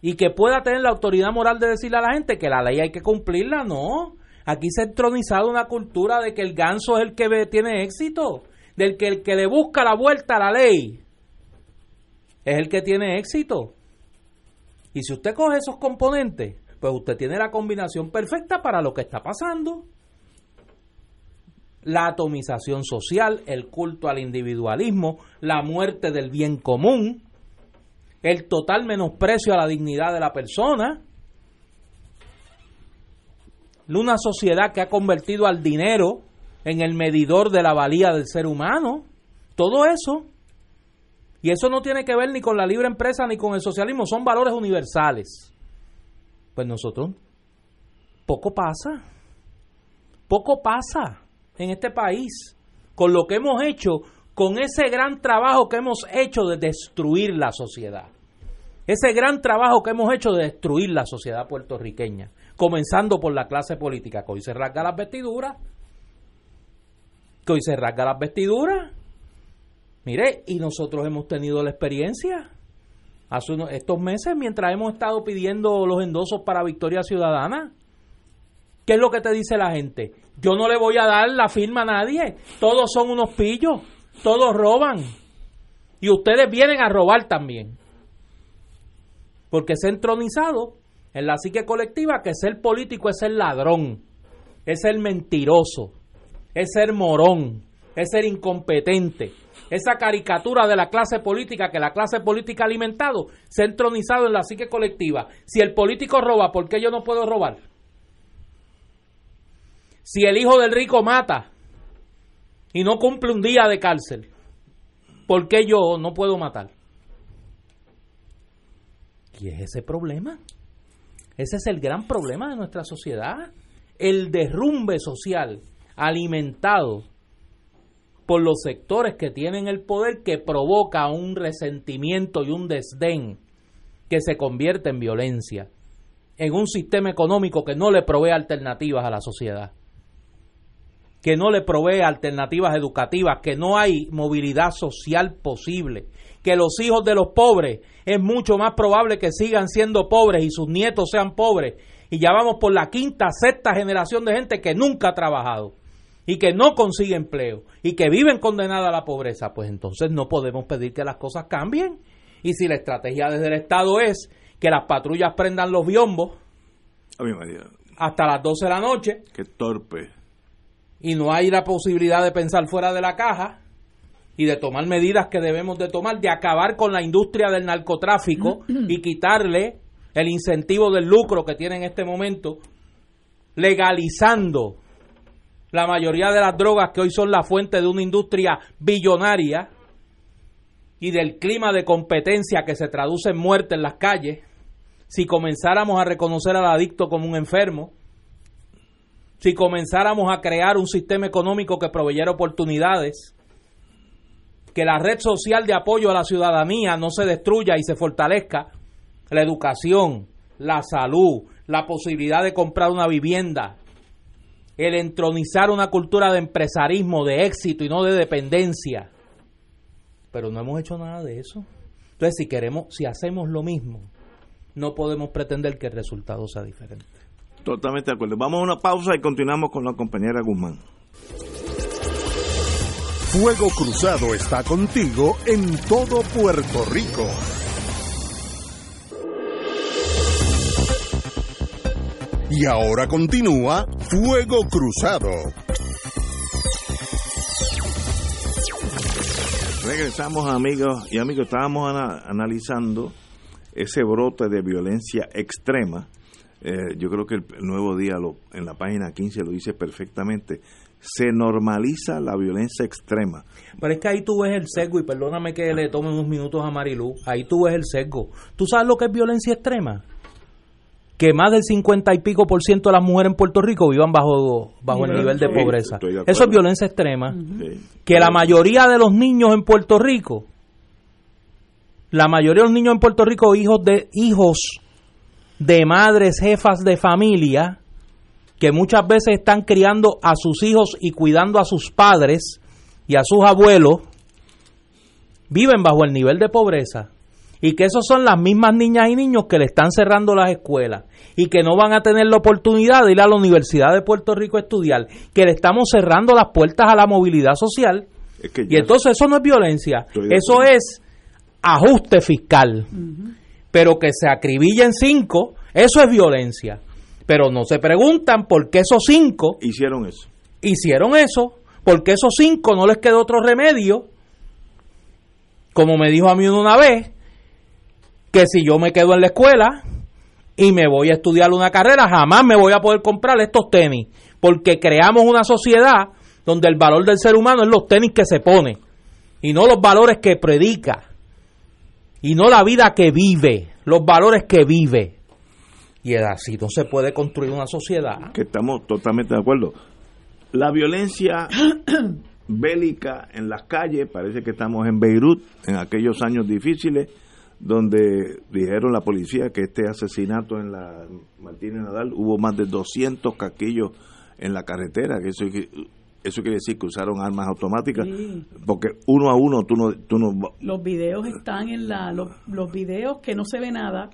y que pueda tener la autoridad moral de decirle a la gente que la ley hay que cumplirla. No. Aquí se ha entronizado una cultura de que el ganso es el que tiene éxito, del que el que le busca la vuelta a la ley es el que tiene éxito. Y si usted coge esos componentes, pues usted tiene la combinación perfecta para lo que está pasando. La atomización social, el culto al individualismo, la muerte del bien común, el total menosprecio a la dignidad de la persona, una sociedad que ha convertido al dinero en el medidor de la valía del ser humano, todo eso y eso no tiene que ver ni con la libre empresa ni con el socialismo, son valores universales. Pues nosotros, poco pasa, poco pasa en este país con lo que hemos hecho, con ese gran trabajo que hemos hecho de destruir la sociedad. Ese gran trabajo que hemos hecho de destruir la sociedad puertorriqueña, comenzando por la clase política, que hoy se rasga las vestiduras, que hoy se rasga las vestiduras, Mire, y nosotros hemos tenido la experiencia hace estos meses mientras hemos estado pidiendo los endosos para Victoria Ciudadana. ¿Qué es lo que te dice la gente? Yo no le voy a dar la firma a nadie. Todos son unos pillos. Todos roban. Y ustedes vienen a robar también. Porque se ha entronizado en la psique colectiva que ser político es ser ladrón, es ser mentiroso, es ser morón, es ser incompetente, esa caricatura de la clase política, que la clase política ha alimentado, se ha entronizado en la psique colectiva. Si el político roba, ¿por qué yo no puedo robar? Si el hijo del rico mata y no cumple un día de cárcel, ¿por qué yo no puedo matar? ¿Y es ese problema? Ese es el gran problema de nuestra sociedad. El derrumbe social alimentado por los sectores que tienen el poder que provoca un resentimiento y un desdén que se convierte en violencia, en un sistema económico que no le provee alternativas a la sociedad, que no le provee alternativas educativas, que no hay movilidad social posible, que los hijos de los pobres es mucho más probable que sigan siendo pobres y sus nietos sean pobres. Y ya vamos por la quinta, sexta generación de gente que nunca ha trabajado y que no consigue empleo y que viven condenadas a la pobreza, pues entonces no podemos pedir que las cosas cambien. Y si la estrategia desde el Estado es que las patrullas prendan los biombos hasta las 12 de la noche. Qué torpe. Y no hay la posibilidad de pensar fuera de la caja y de tomar medidas que debemos de tomar, de acabar con la industria del narcotráfico y quitarle el incentivo del lucro que tiene en este momento, legalizando la mayoría de las drogas que hoy son la fuente de una industria billonaria y del clima de competencia que se traduce en muerte en las calles, si comenzáramos a reconocer al adicto como un enfermo, si comenzáramos a crear un sistema económico que proveyera oportunidades, que la red social de apoyo a la ciudadanía no se destruya y se fortalezca, la educación, la salud, la posibilidad de comprar una vivienda, el entronizar una cultura de empresarismo, de éxito y no de dependencia. Pero no hemos hecho nada de eso. Entonces, si queremos, si hacemos lo mismo, no podemos pretender que el resultado sea diferente. Totalmente de acuerdo. Vamos a una pausa y continuamos con la compañera Guzmán. Fuego Cruzado está contigo en todo Puerto Rico. Y ahora continúa Fuego Cruzado. Regresamos amigos y amigos, estábamos analizando ese brote de violencia extrema. Eh, yo creo que el, nuevo día lo, en la página 15 lo dice perfectamente. Se normaliza la violencia extrema. Pero es que ahí tú ves el sesgo, y perdóname que le tome unos minutos a Marilú, ahí tú ves el sesgo. ¿Tú sabes lo que es violencia extrema? Que más del 50 y pico por ciento de las mujeres en Puerto Rico vivan bajo, bajo el nivel de pobreza. Eso es violencia extrema. Que la mayoría de los niños en Puerto Rico, la mayoría de los niños en Puerto Rico, hijos de hijos de madres jefas de familia, que muchas veces están criando a sus hijos y cuidando a sus padres y a sus abuelos, viven bajo el nivel de pobreza y que esos son las mismas niñas y niños que le están cerrando las escuelas y que no van a tener la oportunidad de ir a la Universidad de Puerto Rico a estudiar, que le estamos cerrando las puertas a la movilidad social. y entonces eso no es violencia, eso es ajuste fiscal. Pero que se acribillen cinco, eso es violencia. Pero no se preguntan por qué esos cinco hicieron eso. Hicieron eso, porque esos cinco no les quedó otro remedio, como me dijo a mí una vez, que si yo me quedo en la escuela y me voy a estudiar una carrera, jamás me voy a poder comprar estos tenis, porque creamos una sociedad donde el valor del ser humano es los tenis que se pone y no los valores que predica y no la vida que vive, los valores que vive. Y es así, no se puede construir una sociedad. Que estamos totalmente de acuerdo. La violencia bélica en las calles, parece que estamos en Beirut, en aquellos años difíciles, donde dijeron la policía que este asesinato en la Martínez Nadal hubo más de 200 caquillos en la carretera, que eso, eso quiere decir que usaron armas automáticas, porque uno a uno tú no, tú no... Los videos están en la... Los, los videos que no se ve nada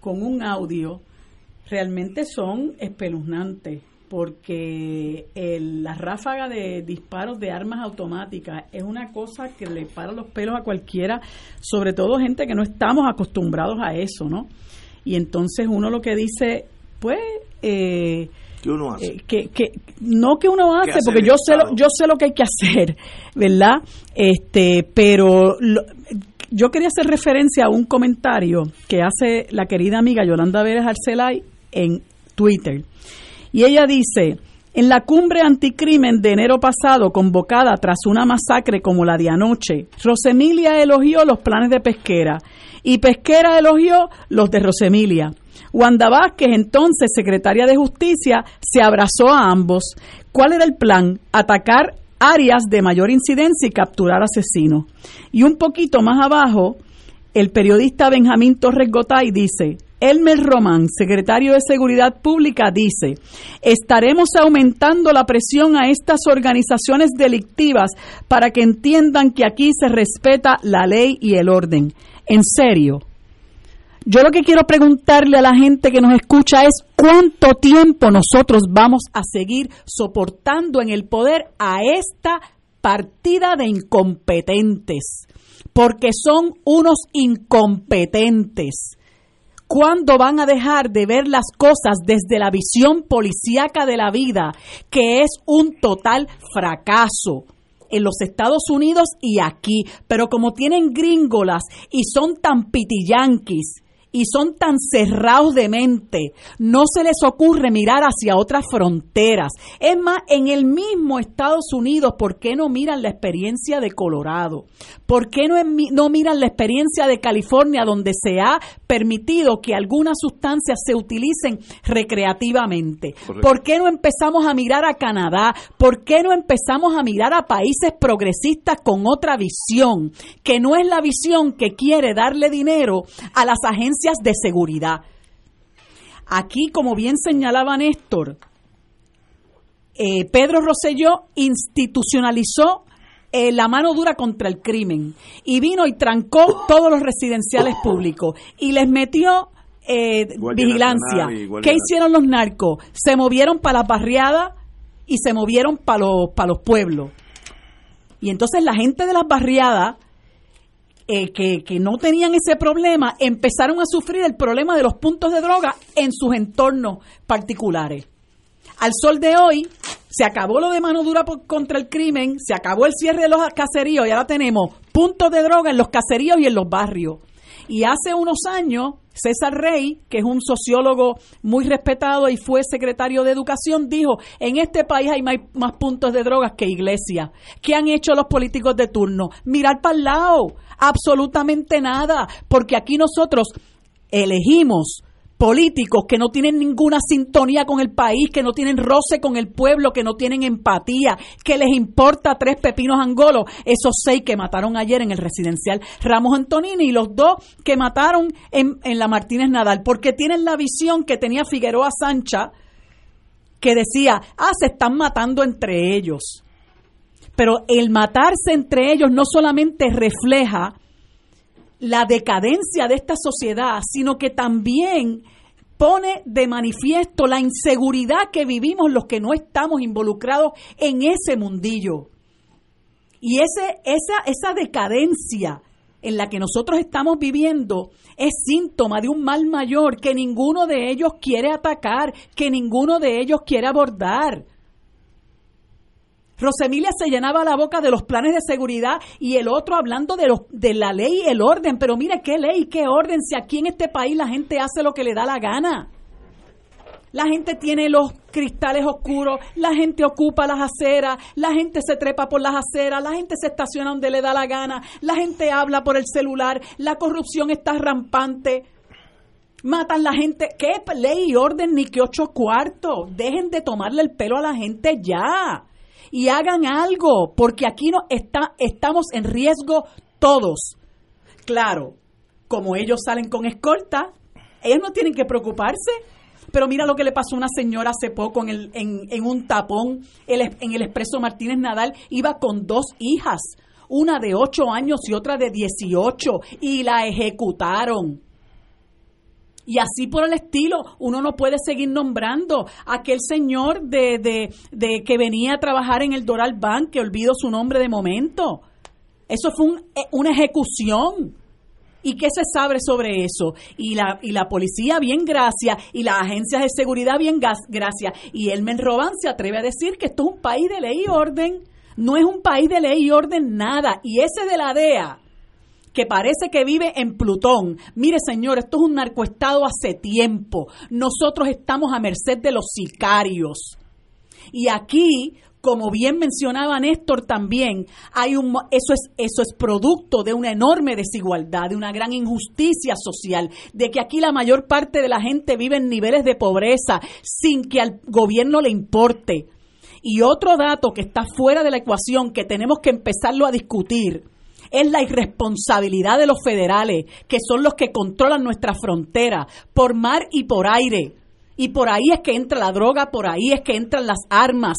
con un audio realmente son espeluznantes porque la ráfaga de disparos de armas automáticas es una cosa que le para los pelos a cualquiera, sobre todo gente que no estamos acostumbrados a eso, ¿no? Y entonces uno lo que dice, pues... Eh, ¿Qué uno hace? Eh, que, que, no que uno hace, porque yo sé, lo, yo sé lo que hay que hacer, ¿verdad? Este, pero yo quería hacer referencia a un comentario que hace la querida amiga Yolanda Vélez Arcelay en Twitter y ella dice, en la cumbre anticrimen de enero pasado, convocada tras una masacre como la de anoche, Rosemilia elogió los planes de Pesquera y Pesquera elogió los de Rosemilia. Wanda Vázquez, entonces secretaria de Justicia, se abrazó a ambos. ¿Cuál era el plan? Atacar áreas de mayor incidencia y capturar asesinos. Y un poquito más abajo, el periodista Benjamín Torres Gotay dice, Elmer Román, secretario de Seguridad Pública, dice, estaremos aumentando la presión a estas organizaciones delictivas para que entiendan que aquí se respeta la ley y el orden. En serio. Yo lo que quiero preguntarle a la gente que nos escucha es cuánto tiempo nosotros vamos a seguir soportando en el poder a esta partida de incompetentes, porque son unos incompetentes ¿Cuándo van a dejar de ver las cosas desde la visión policíaca de la vida, que es un total fracaso? en los Estados Unidos y aquí, pero como tienen gringolas y son tan pitiyanquis y son tan cerrados de mente, no se les ocurre mirar hacia otras fronteras. Es más, en el mismo Estados Unidos, ¿por qué no miran la experiencia de Colorado? ¿Por qué no, no miran la experiencia de California, donde se ha permitido que algunas sustancias se utilicen recreativamente? ¿Por qué no empezamos a mirar a Canadá? ¿Por qué no empezamos a mirar a países progresistas con otra visión, que no es la visión que quiere darle dinero a las agencias de seguridad. Aquí, como bien señalaba Néstor, eh, Pedro Rosselló institucionalizó eh, la mano dura contra el crimen y vino y trancó todos los residenciales públicos y les metió eh, vigilancia. ¿Qué hicieron los narcos? Se movieron para las barriadas y se movieron para los, para los pueblos. Y entonces la gente de las barriadas eh, que, que, no tenían ese problema empezaron a sufrir el problema de los puntos de droga en sus entornos particulares. Al sol de hoy, se acabó lo de mano dura contra el crimen, se acabó el cierre de los caseríos y ahora tenemos puntos de droga en los caseríos y en los barrios. Y hace unos años, César Rey, que es un sociólogo muy respetado y fue secretario de Educación, dijo, en este país hay más, puntos de drogas que iglesias. ¿Qué han hecho los políticos de turno? Mirar para el lado, absolutamente nada, porque aquí nosotros elegimos políticos que no tienen ninguna sintonía con el país, que no tienen roce con el pueblo, que no tienen empatía, que les importa tres pepinos angolos, esos seis que mataron ayer en el residencial Ramos Antonini y los dos que mataron en, en la Martínez Nadal, porque tienen la visión que tenía Figueroa Sancha, que decía, ah, se están matando entre ellos. Pero el matarse entre ellos no solamente refleja la decadencia de esta sociedad, sino que también pone de manifiesto la inseguridad que vivimos los que no estamos involucrados en ese mundillo. Y ese, esa, esa decadencia en la que nosotros estamos viviendo es síntoma de un mal mayor que ninguno de ellos quiere atacar, que ninguno de ellos quiere abordar. Rosemilia se llenaba la boca de los planes de seguridad y el otro hablando de, los, de la ley y el orden. Pero mire, ¿qué ley, qué orden? Si aquí en este país la gente hace lo que le da la gana. La gente tiene los cristales oscuros, la gente ocupa las aceras, la gente se trepa por las aceras, la gente se estaciona donde le da la gana, la gente habla por el celular, la corrupción está rampante matan la gente. ¿Qué ley y orden ni que ocho cuartos? Dejen de tomarle el pelo a la gente ya y hagan algo, porque aquí no está, estamos en riesgo todos. Claro, como ellos salen con escolta, ellos no tienen que preocuparse. Pero mira lo que le pasó a una señora hace poco en, el, en, un tapón en el Expreso Martínez Nadal. Iba con dos hijas, una de ocho años y otra de dieciocho, y la ejecutaron. Y así por el estilo, uno no puede seguir nombrando a aquel señor de, de, de, que venía a trabajar en el Doral Bank, que olvido su nombre de momento. Eso fue eh, una ejecución. ¿Y qué se sabe sobre eso? Y la, y la policía, bien gracias, y las agencias de seguridad, bien gracias. Y el Roban se atreve a decir que esto es un país de ley y orden. No es un país de ley y orden nada. Y ese de la DEA, que parece que vive en Plutón. Mire, señor, esto es un narcoestado hace tiempo. Nosotros estamos a merced de los sicarios. Y aquí, como bien mencionaba Néstor también, hay un eso es eso es producto de una enorme desigualdad, de una gran injusticia social, de que aquí la mayor parte de la gente vive en niveles de pobreza sin que al gobierno le importe Y otro dato que está fuera de la ecuación, que tenemos que empezarlo a discutir, es la irresponsabilidad de los federales, que son los que controlan nuestra frontera, por mar y por aire. Y por ahí es que entra la droga, por ahí es que entran las armas.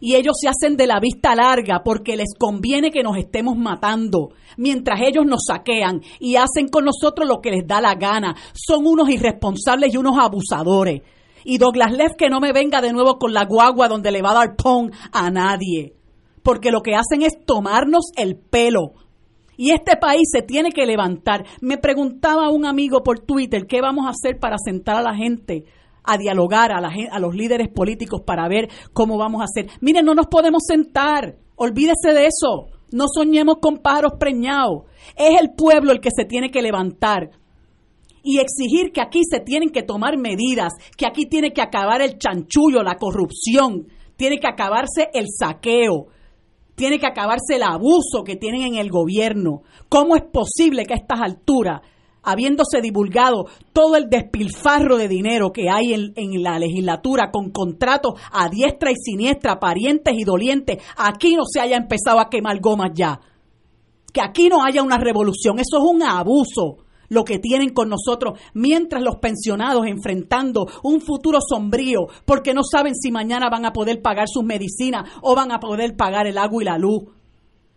Y ellos se hacen de la vista larga porque les conviene que nos estemos matando, mientras ellos nos saquean y hacen con nosotros lo que les da la gana. Son unos irresponsables y unos abusadores. Y Douglas Leff que no me venga de nuevo con la guagua donde le va a dar pon a nadie. Porque lo que hacen es tomarnos el pelo. Y este país se tiene que levantar. Me preguntaba un amigo por Twitter qué vamos a hacer para sentar a la gente a dialogar a, los líderes políticos para ver cómo vamos a hacer. Miren, no nos podemos sentar. Olvídese de eso. No soñemos con pájaros preñados. Es el pueblo el que se tiene que levantar y exigir que aquí se tienen que tomar medidas, que aquí tiene que acabar el chanchullo, la corrupción, tiene que acabarse el saqueo, tiene que acabarse el abuso que tienen en el gobierno. ¿Cómo es posible que a estas alturas, habiéndose divulgado todo el despilfarro de dinero que hay en, la legislatura con contratos a diestra y siniestra, parientes y dolientes, aquí no se haya empezado a quemar gomas ya? Que aquí no haya una revolución, eso es un abuso lo que tienen con nosotros, mientras los pensionados enfrentando un futuro sombrío, porque no saben si mañana van a poder pagar sus medicinas o van a poder pagar el agua y la luz.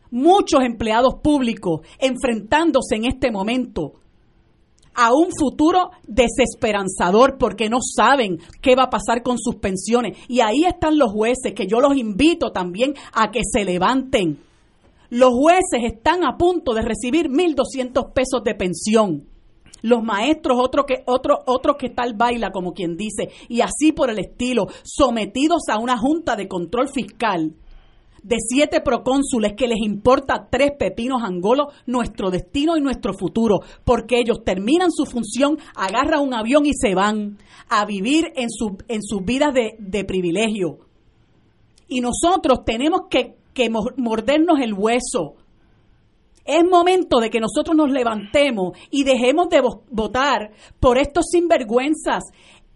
Muchos empleados públicos enfrentándose en este momento a un futuro desesperanzador porque no saben qué va a pasar con sus pensiones. Y ahí están los jueces, que yo los invito también a que se levanten los jueces están a punto de recibir 1.200 pesos de pensión. Los maestros, otro que, otro, que tal baila, como quien dice, y así por el estilo, sometidos a una junta de control fiscal de siete procónsules que les importa tres pepinos angolos nuestro destino y nuestro futuro, porque ellos terminan su función, agarran un avión y se van a vivir en, su, en sus vidas de, de privilegio. Y nosotros tenemos que que mordernos el hueso. Es momento de que nosotros nos levantemos y dejemos de votar por estos sinvergüenzas.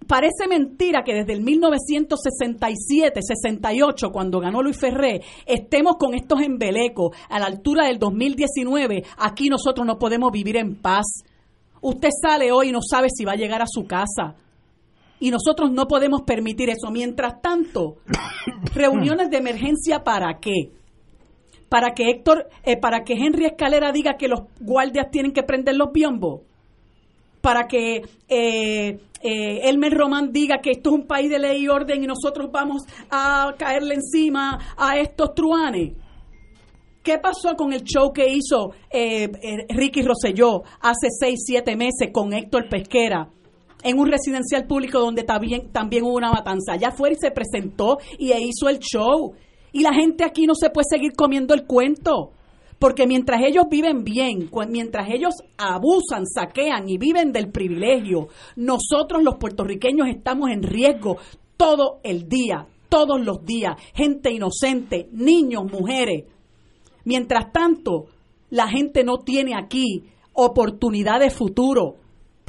Parece mentira que desde el 1967-68, cuando ganó Luis Ferré, estemos con estos embelecos a la altura del 2019. Aquí nosotros no podemos vivir en paz. Usted sale hoy y no sabe si va a llegar a su casa. Y nosotros no podemos permitir eso. Mientras tanto, reuniones de emergencia para qué? Para que Héctor, eh, para que Henry Escalera diga que los guardias tienen que prender los biombos. Para que eh, eh, Elmer Román diga que esto es un país de ley y orden y nosotros vamos a caerle encima a estos truanes. ¿Qué pasó con el show que hizo Ricky Rosselló hace seis, siete meses con Héctor Pesquera? En un residencial público donde también, también hubo una matanza. Allá fue y se presentó y hizo el show. Y la gente aquí no se puede seguir comiendo el cuento. Porque mientras ellos viven bien, mientras ellos abusan, saquean y viven del privilegio, nosotros los puertorriqueños estamos en riesgo todo el día, todos los días. Gente inocente, niños, mujeres. Mientras tanto, la gente no tiene aquí oportunidad de futuro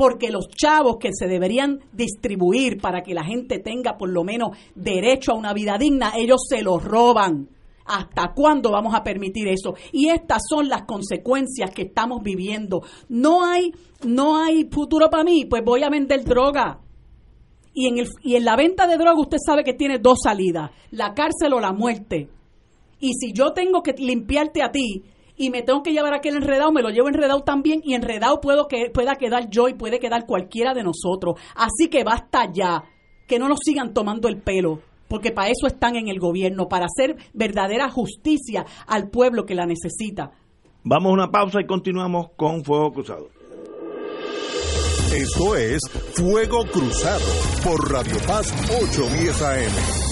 porque los chavos que se deberían distribuir para que la gente tenga por lo menos derecho a una vida digna, ellos se los roban. ¿Hasta cuándo vamos a permitir eso? Y estas son las consecuencias que estamos viviendo. No hay, no hay futuro para mí, pues voy a vender droga. Y en, el, y en la venta de droga usted sabe que tiene dos salidas, la cárcel o la muerte. Y si yo tengo que limpiarte a ti, y me tengo que llevar aquel enredado, me lo llevo enredado también y enredado puedo que pueda quedar yo y puede quedar cualquiera de nosotros. Así que basta ya, que no nos sigan tomando el pelo, porque para eso están en el gobierno, para hacer verdadera justicia al pueblo que la necesita. Vamos a una pausa y continuamos con Fuego Cruzado. Esto es Fuego Cruzado por Radio Paz 810 AM.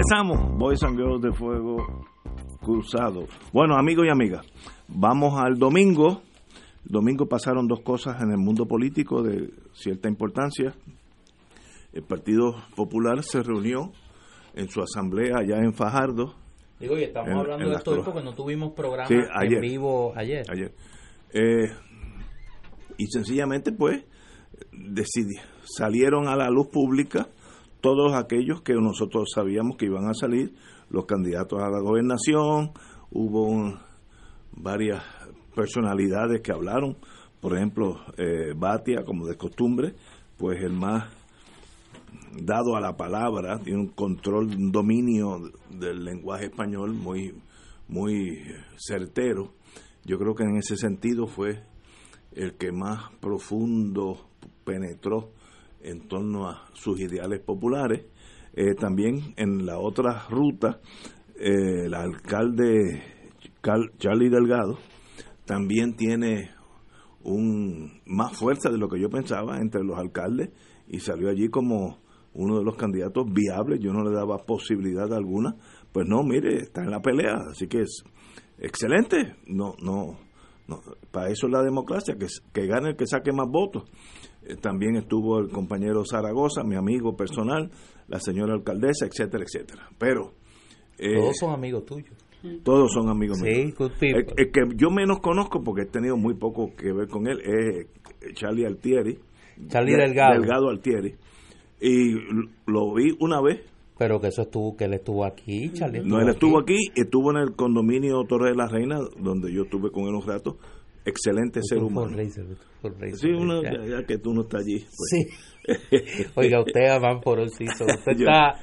Regresamos, Boys and Girls de Fuego Cruzado. Bueno, amigos y amigas, vamos al domingo. domingo pasaron dos cosas en el mundo político de cierta importancia. El Partido Popular se reunió en su asamblea allá en Fajardo. Digo, y estamos hablando de esto hoy porque no tuvimos programa en vivo ayer. Ayer. Eh, y sencillamente, pues, decidí, salieron a la luz pública todos aquellos que nosotros sabíamos que iban a salir, los candidatos a la gobernación, hubo varias personalidades que hablaron, por ejemplo, eh, Batia, como de costumbre, pues el más dado a la palabra, tiene un control, un dominio del lenguaje español muy, muy certero. Yo creo que en ese sentido fue el que más profundo penetró en torno a sus ideales populares. Eh, también en la otra ruta, eh, el alcalde Charlie Delgado también tiene un más fuerza de lo que yo pensaba entre los alcaldes y salió allí como uno de los candidatos viables. Yo no le daba posibilidad alguna. Pues no, mire, está en la pelea, así que es excelente. No, no, no para eso es la democracia, que, que gane el que saque más votos. Eh, también estuvo el compañero Zaragoza, mi amigo personal, la señora alcaldesa, etcétera, etcétera. Pero... Eh, todos son amigos tuyos. Todos son amigos míos. El, que yo menos conozco, porque he tenido muy poco que ver con él, es Charlie Altieri. Charlie Delgado. Delgado Altieri. Y lo vi una vez. Pero que eso estuvo, que él estuvo aquí, Charlie. no, él estuvo aquí, estuvo en el condominio Torre de la Reina, donde yo estuve con él un rato excelente ser humano. sí, uno, ya. que tú no estás allí. Pues. Sí. Oiga, usted a por Usted está,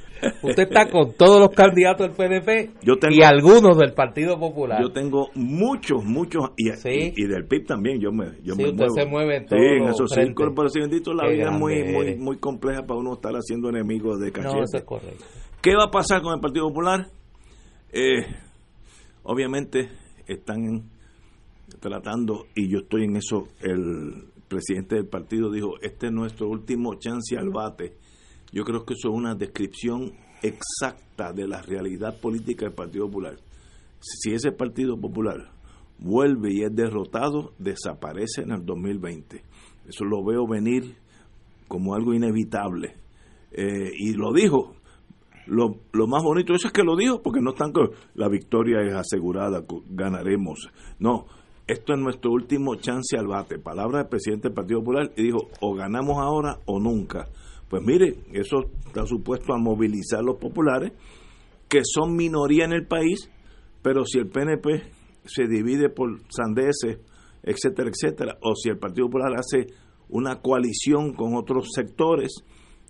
usted está con todos los candidatos del PNP y algunos del Partido Popular. Yo tengo muchos, muchos, y, y, del PIB también. Yo me, yo me muevo. se mueve en todos Sí, en esos cinco, por la vida es muy, muy, muy compleja para uno estar haciendo enemigos de cachete. No, eso es correcto. ¿Qué va a pasar con el Partido Popular? Eh, obviamente están en tratando, y yo estoy en eso, el presidente del partido dijo, este es nuestro último chance al bate. Yo creo que eso es una descripción exacta de la realidad política del Partido Popular. Si ese Partido Popular vuelve y es derrotado, desaparece en el 2020. Eso lo veo venir como algo inevitable. Eh, y lo dijo. Lo, lo más bonito eso es que lo dijo, porque no están que la victoria es asegurada, ganaremos. No, esto es nuestro último chance al bate. Palabra del presidente del Partido Popular y dijo, o ganamos ahora o nunca. Pues mire, eso está supuesto a movilizar a los populares, que son minoría en el país, pero si el PNP se divide por sandeces, etcétera, etcétera, o si el Partido Popular hace una coalición con otros sectores,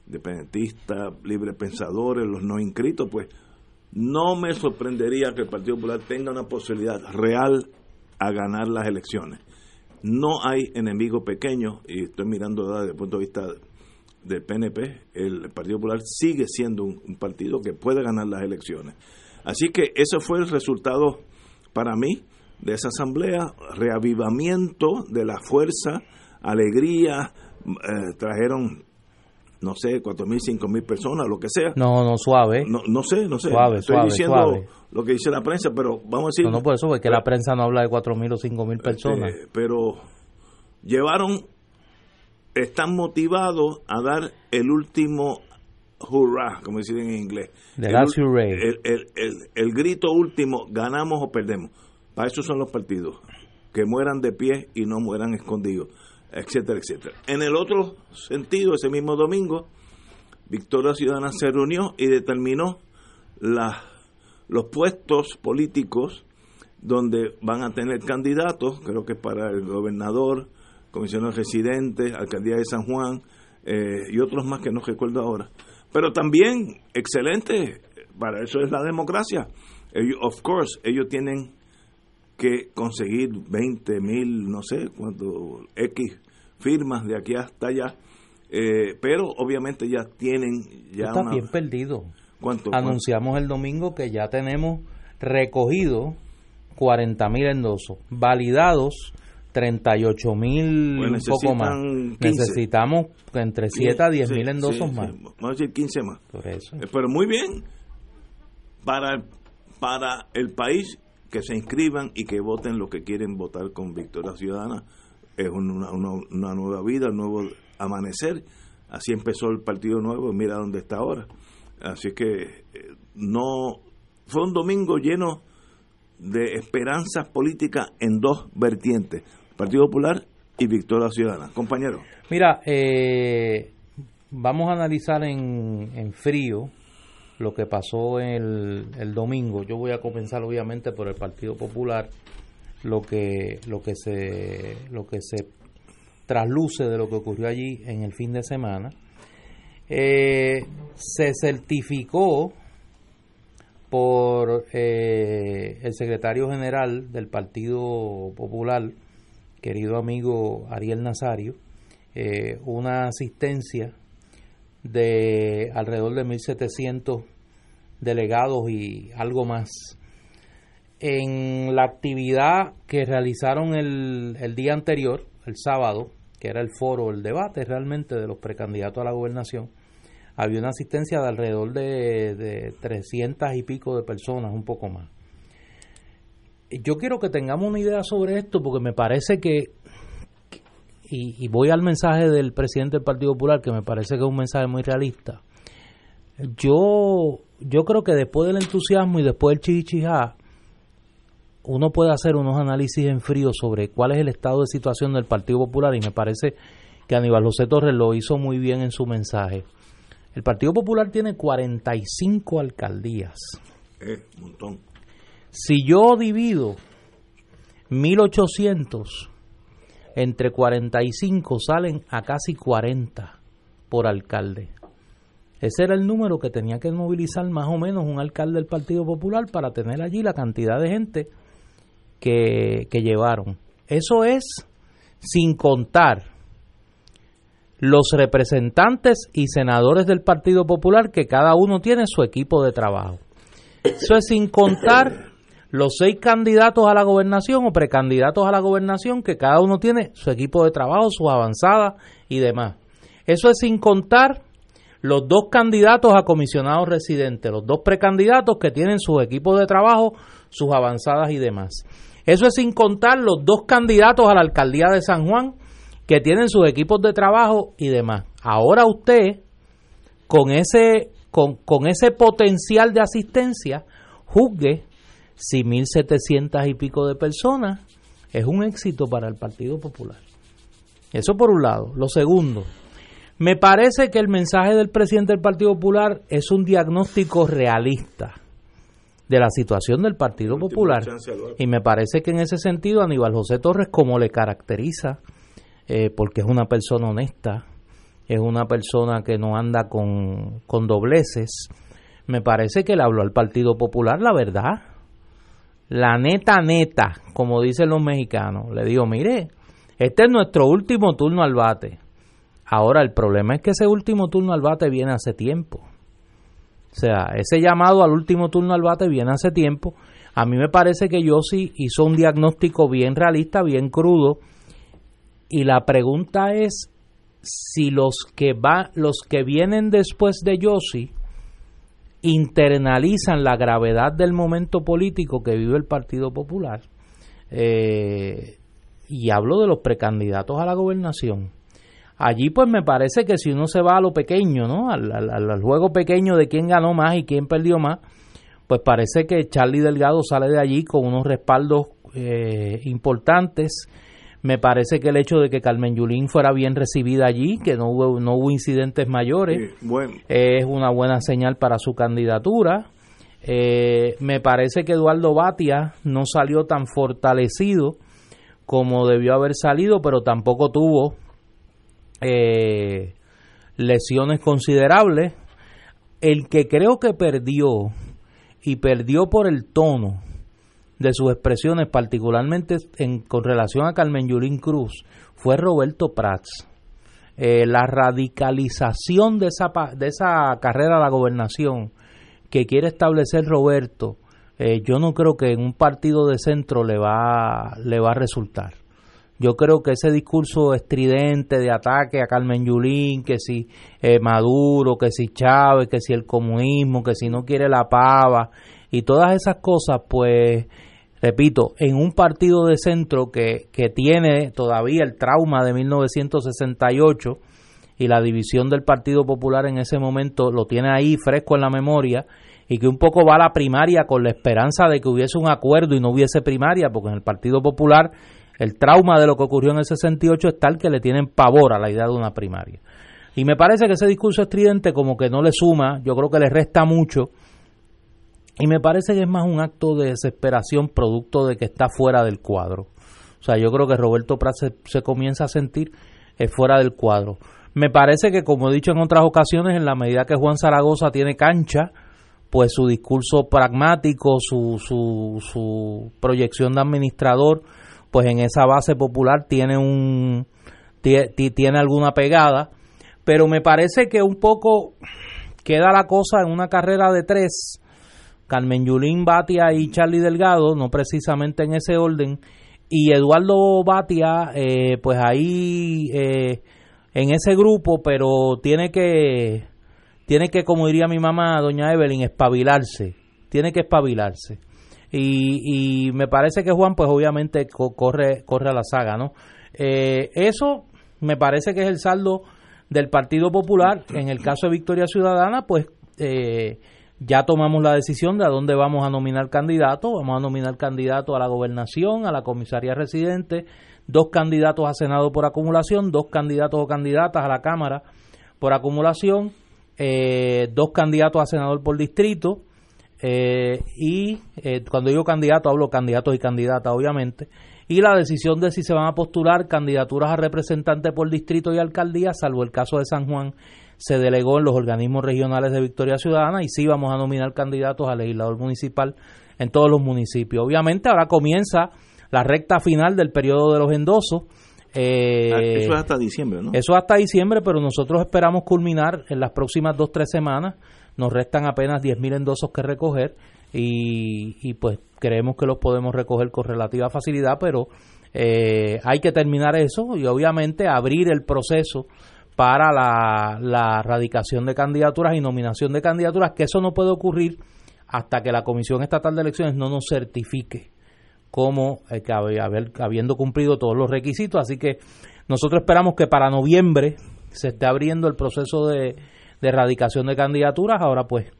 independentistas, librepensadores, los no inscritos, pues no me sorprendería que el Partido Popular tenga una posibilidad real a ganar las elecciones. No hay enemigo pequeño, y estoy mirando desde el punto de vista del PNP, el Partido Popular sigue siendo un, partido que puede ganar las elecciones. Así que ese fue el resultado para mí de esa asamblea, reavivamiento de la fuerza, alegría, eh, trajeron no sé, cuatro mil, cinco mil personas, lo que sea. No, no, suave. No, no sé, no sé. Suave, Estoy diciendo lo que dice la prensa, pero vamos a decir... No, no, por eso, porque la prensa no habla de cuatro mil o cinco mil personas. Este, pero llevaron, están motivados a dar el último hurrah, como dicen en inglés. The last el, el, el, el grito último, ganamos o perdemos. Para eso son los partidos, que mueran de pie y no mueran escondidos etcétera, etcétera. En el otro sentido, ese mismo domingo, Victoria Ciudadana se reunió y determinó la, los puestos políticos donde van a tener candidatos, creo que para el gobernador, comisionado residente, alcaldía de San Juan eh, y otros más que no recuerdo ahora. Pero también, excelente, para eso es la democracia. of course, ellos tienen que conseguir 20 mil, no sé cuánto, X firmas de aquí hasta allá. Eh, pero obviamente ya tienen ya está bien perdido. Anunciamos el domingo que ya tenemos recogido 40 mil endosos validados 38 mil pues poco más. necesitamos entre 7 a 10 mil endosos más. Vamos a decir 15 más. Por eso. Eh, pero muy bien para, para el país que se inscriban y que voten lo que quieren votar con Victoria Ciudadana. Es una, nueva vida, un nuevo amanecer. Así empezó el Partido Nuevo mira dónde está ahora. Así que eh, no fue un domingo lleno de esperanzas políticas en dos vertientes, Partido Popular y Victoria Ciudadana. Compañero. Mira, eh, vamos a analizar en, en frío lo que pasó el, el domingo. Yo voy a comenzar obviamente por el Partido Popular, lo que, lo que se, lo que se trasluce de lo que ocurrió allí en el fin de semana. Eh, se certificó por eh, el secretario general del Partido Popular, querido amigo Ariel Nazario, eh, una asistencia de alrededor de 1.700 delegados y algo más. En la actividad que realizaron el, el día anterior, el sábado, que era el foro, el debate realmente de los precandidatos a la gobernación, había una asistencia de alrededor de, de 300 y pico de personas, un poco más. Yo quiero que tengamos una idea sobre esto porque me parece que y, voy al mensaje del presidente del Partido Popular, que me parece que es un mensaje muy realista. Yo, yo creo que después del entusiasmo y después del chichichá, uno puede hacer unos análisis en frío sobre cuál es el estado de situación del Partido Popular y me parece que Aníbal José Torres lo hizo muy bien en su mensaje. El Partido Popular tiene 45 alcaldías. Eh, montón. Si yo divido 1800 entre 45 salen a casi 40 por alcalde. Ese era el número que tenía que movilizar más o menos un alcalde del Partido Popular para tener allí la cantidad de gente que, que llevaron. Eso es sin contar los representantes y senadores del Partido Popular que cada uno tiene su equipo de trabajo. Eso es sin contar los seis candidatos a la gobernación o precandidatos a la gobernación, que cada uno tiene su equipo de trabajo, sus avanzadas y demás. Eso es sin contar los dos candidatos a comisionados residentes, los dos precandidatos que tienen sus equipos de trabajo, sus avanzadas y demás. Eso es sin contar los dos candidatos a la alcaldía de San Juan que tienen sus equipos de trabajo y demás. Ahora usted, con ese, con, con ese potencial de asistencia, juzgue si 1.700 y pico de personas es un éxito para el Partido Popular. Eso por un lado. Lo segundo, me parece que el mensaje del presidente del Partido Popular es un diagnóstico realista de la situación del Partido Popular. Y me parece que en ese sentido Aníbal José Torres, como le caracteriza, eh, porque es una persona honesta, es una persona que no anda con, con dobleces, me parece que le habló al Partido Popular la verdad la neta neta, como dicen los mexicanos. Le digo, mire, este es nuestro último turno al bate. Ahora, el problema es que ese último turno al bate viene hace tiempo. O sea, ese llamado al último turno al bate viene hace tiempo. A mí me parece que Yossi hizo un diagnóstico bien realista, bien crudo. Y la pregunta es si los que va, los que vienen después de Yossi internalizan la gravedad del momento político que vive el Partido Popular. Eh, y hablo de los precandidatos a la gobernación. Allí pues me parece que si uno se va a lo pequeño, ¿no? Al, juego pequeño de quién ganó más y quién perdió más, pues parece que Charlie Delgado sale de allí con unos respaldos eh, importantes me parece que el hecho de que Carmen Yulín fuera bien recibida allí, que no hubo, no hubo incidentes mayores, es una buena señal para su candidatura. Eh, me parece que Eduardo Batia no salió tan fortalecido como debió haber salido, pero tampoco tuvo eh, lesiones considerables. El que creo que perdió, y perdió por el tono, de sus expresiones, particularmente en, con relación a Carmen Yulín Cruz, fue Roberto Prats. Eh, la radicalización de esa, de esa carrera a la gobernación que quiere establecer Roberto, eh, yo no creo que en un partido de centro le va, le va a resultar. yo creo que ese discurso estridente de ataque a Carmen Yulín, que si eh, Maduro, que si Chávez, que si el comunismo, que si no quiere la pava y todas esas cosas, pues repito, en un partido de centro que, que tiene todavía el trauma de 1968 y la división del Partido Popular en ese momento lo tiene ahí fresco en la memoria y que un poco va a la primaria con la esperanza de que hubiese un acuerdo y no hubiese primaria, porque en el Partido Popular el trauma de lo que ocurrió en el 68 es tal que le tienen pavor a la idea de una primaria. Y me parece que ese discurso estridente como que no le suma, yo creo que le resta mucho, y me parece que es más un acto de desesperación producto de que está fuera del cuadro. O sea, yo creo que Roberto Prat se, comienza a sentir eh, fuera del cuadro. Me parece que, como he dicho en otras ocasiones, en la medida que Juan Zaragoza tiene cancha, pues su discurso pragmático, su, su, su proyección de administrador, pues en esa base popular tiene un tiene alguna pegada, pero me parece que un poco queda la cosa en una carrera de tres, Carmen Yulín Batia y Charlie Delgado, no precisamente en ese orden, y Eduardo Batia, eh, pues ahí eh, en ese grupo, pero tiene que, tiene que, como diría mi mamá, doña Evelyn, espabilarse, tiene que espabilarse. Y, y me parece que Juan, pues obviamente corre, corre a la saga, ¿no? Eh, eso me parece que es el saldo del Partido Popular. En el caso de Victoria Ciudadana, pues eh, ya tomamos la decisión de a dónde vamos a nominar candidatos. Vamos a nominar candidatos a la gobernación, a la comisaría residente, dos candidatos a Senado por acumulación, dos candidatos o candidatas a la Cámara por acumulación, eh, dos candidatos a senador por distrito, eh, y eh, cuando digo candidato hablo candidatos y candidatas obviamente, y la decisión de si se van a postular candidaturas a representantes por distrito y alcaldía, salvo el caso de San Juan, se delegó en los organismos regionales de Victoria Ciudadana y sí vamos a nominar candidatos a legislador municipal en todos los municipios. Obviamente ahora comienza la recta final del periodo de los endosos. Eh, ah, eso es hasta diciembre, ¿no? Eso hasta diciembre, pero nosotros esperamos culminar en las próximas dos, tres semanas. Nos restan apenas 10.000 endosos que recoger y, y, pues creemos que los podemos recoger con relativa facilidad, pero eh, hay que terminar eso y obviamente abrir el proceso para la, la radicación de candidaturas y nominación de candidaturas, que eso no puede ocurrir hasta que la Comisión Estatal de Elecciones no nos certifique como eh, que haber, habiendo cumplido todos los requisitos. Así que nosotros esperamos que para noviembre se esté abriendo el proceso de, de erradicación de candidaturas. Ahora pues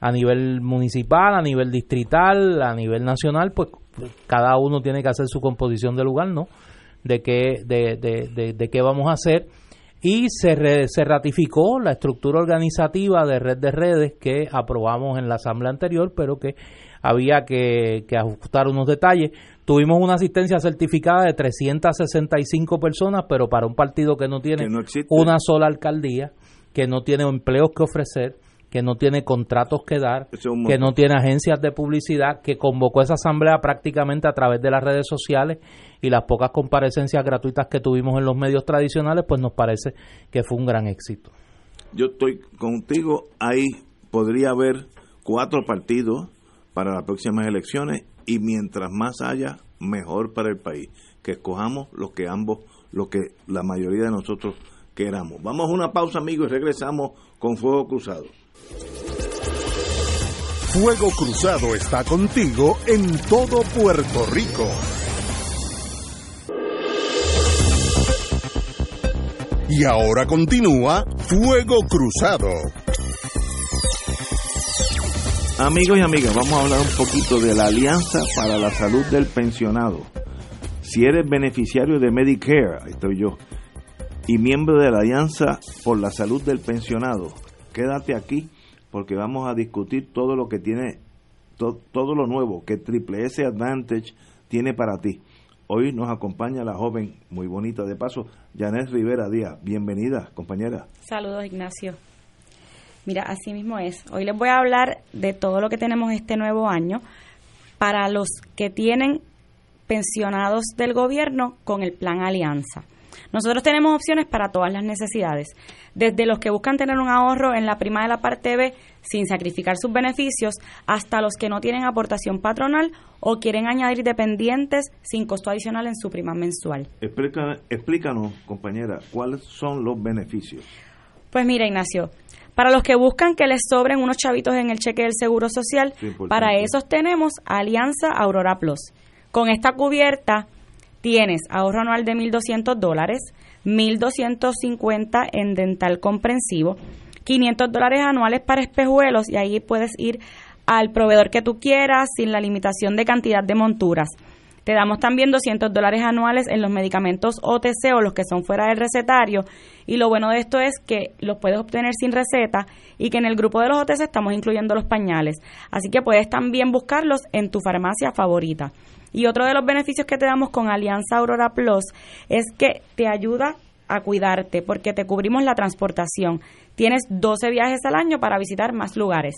a nivel municipal, a nivel distrital, a nivel nacional, pues cada uno tiene que hacer su composición de lugar, ¿no? De qué, de, de, de, qué vamos a hacer. Y se, se ratificó la estructura organizativa de red de redes que aprobamos en la asamblea anterior, pero que había que, ajustar unos detalles. Tuvimos una asistencia certificada de 365 personas, pero para un partido que no tiene una sola alcaldía, que no tiene empleos que ofrecer, que no tiene contratos que dar, que no tiene agencias de publicidad, que convocó esa asamblea prácticamente a través de las redes sociales y las pocas comparecencias gratuitas que tuvimos en los medios tradicionales, pues nos parece que fue un gran éxito. Yo estoy contigo, ahí podría haber cuatro partidos para las próximas elecciones y mientras más haya, mejor para el país. Que escojamos lo que ambos, lo que la mayoría de nosotros queramos. Vamos a una pausa, amigos, y regresamos con Fuego Cruzado. Fuego Cruzado está contigo en todo Puerto Rico. Y ahora continúa Fuego Cruzado. Amigos y amigas, vamos a hablar un poquito de la Alianza para la Salud del Pensionado. Si eres beneficiario de Medicare, estoy yo, y miembro de la Alianza por la Salud del Pensionado, quédate aquí porque vamos a discutir todo lo que tiene, todo lo nuevo que Triple S Advantage tiene para ti. Hoy nos acompaña la joven, muy bonita de paso, Janet Rivera Díaz. Bienvenida, compañera. Saludos, Ignacio. Mira, así mismo es. Hoy les voy a hablar de todo lo que tenemos este nuevo año para los que tienen pensionados del gobierno con el plan Alianza. Nosotros tenemos opciones para todas las necesidades, desde los que buscan tener un ahorro en la prima de la parte B sin sacrificar sus beneficios, hasta los que no tienen aportación patronal o quieren añadir dependientes sin costo adicional en su prima mensual. explícanos, compañera, cuáles son los beneficios. Pues mira, Ignacio, para los que buscan que les sobren unos chavitos en el cheque del Seguro Social, para esos tenemos Alianza Aurora Plus. Con esta cubierta tienes ahorro anual de 1.200 dólares, 1.250 en dental comprensivo, 500 dólares anuales para espejuelos y ahí puedes ir al proveedor que tú quieras sin la limitación de cantidad de monturas. Te damos también 200 dólares anuales en los medicamentos OTC o los que son fuera del recetario. Y lo bueno de esto es que los puedes obtener sin receta y que en el grupo de los OTC estamos incluyendo los pañales. Así que puedes también buscarlos en tu farmacia favorita. Y otro de los beneficios que te damos con Alianza Aurora Plus es que te ayuda a cuidarte porque te cubrimos la transportación. Tienes 12 viajes al año para visitar más lugares.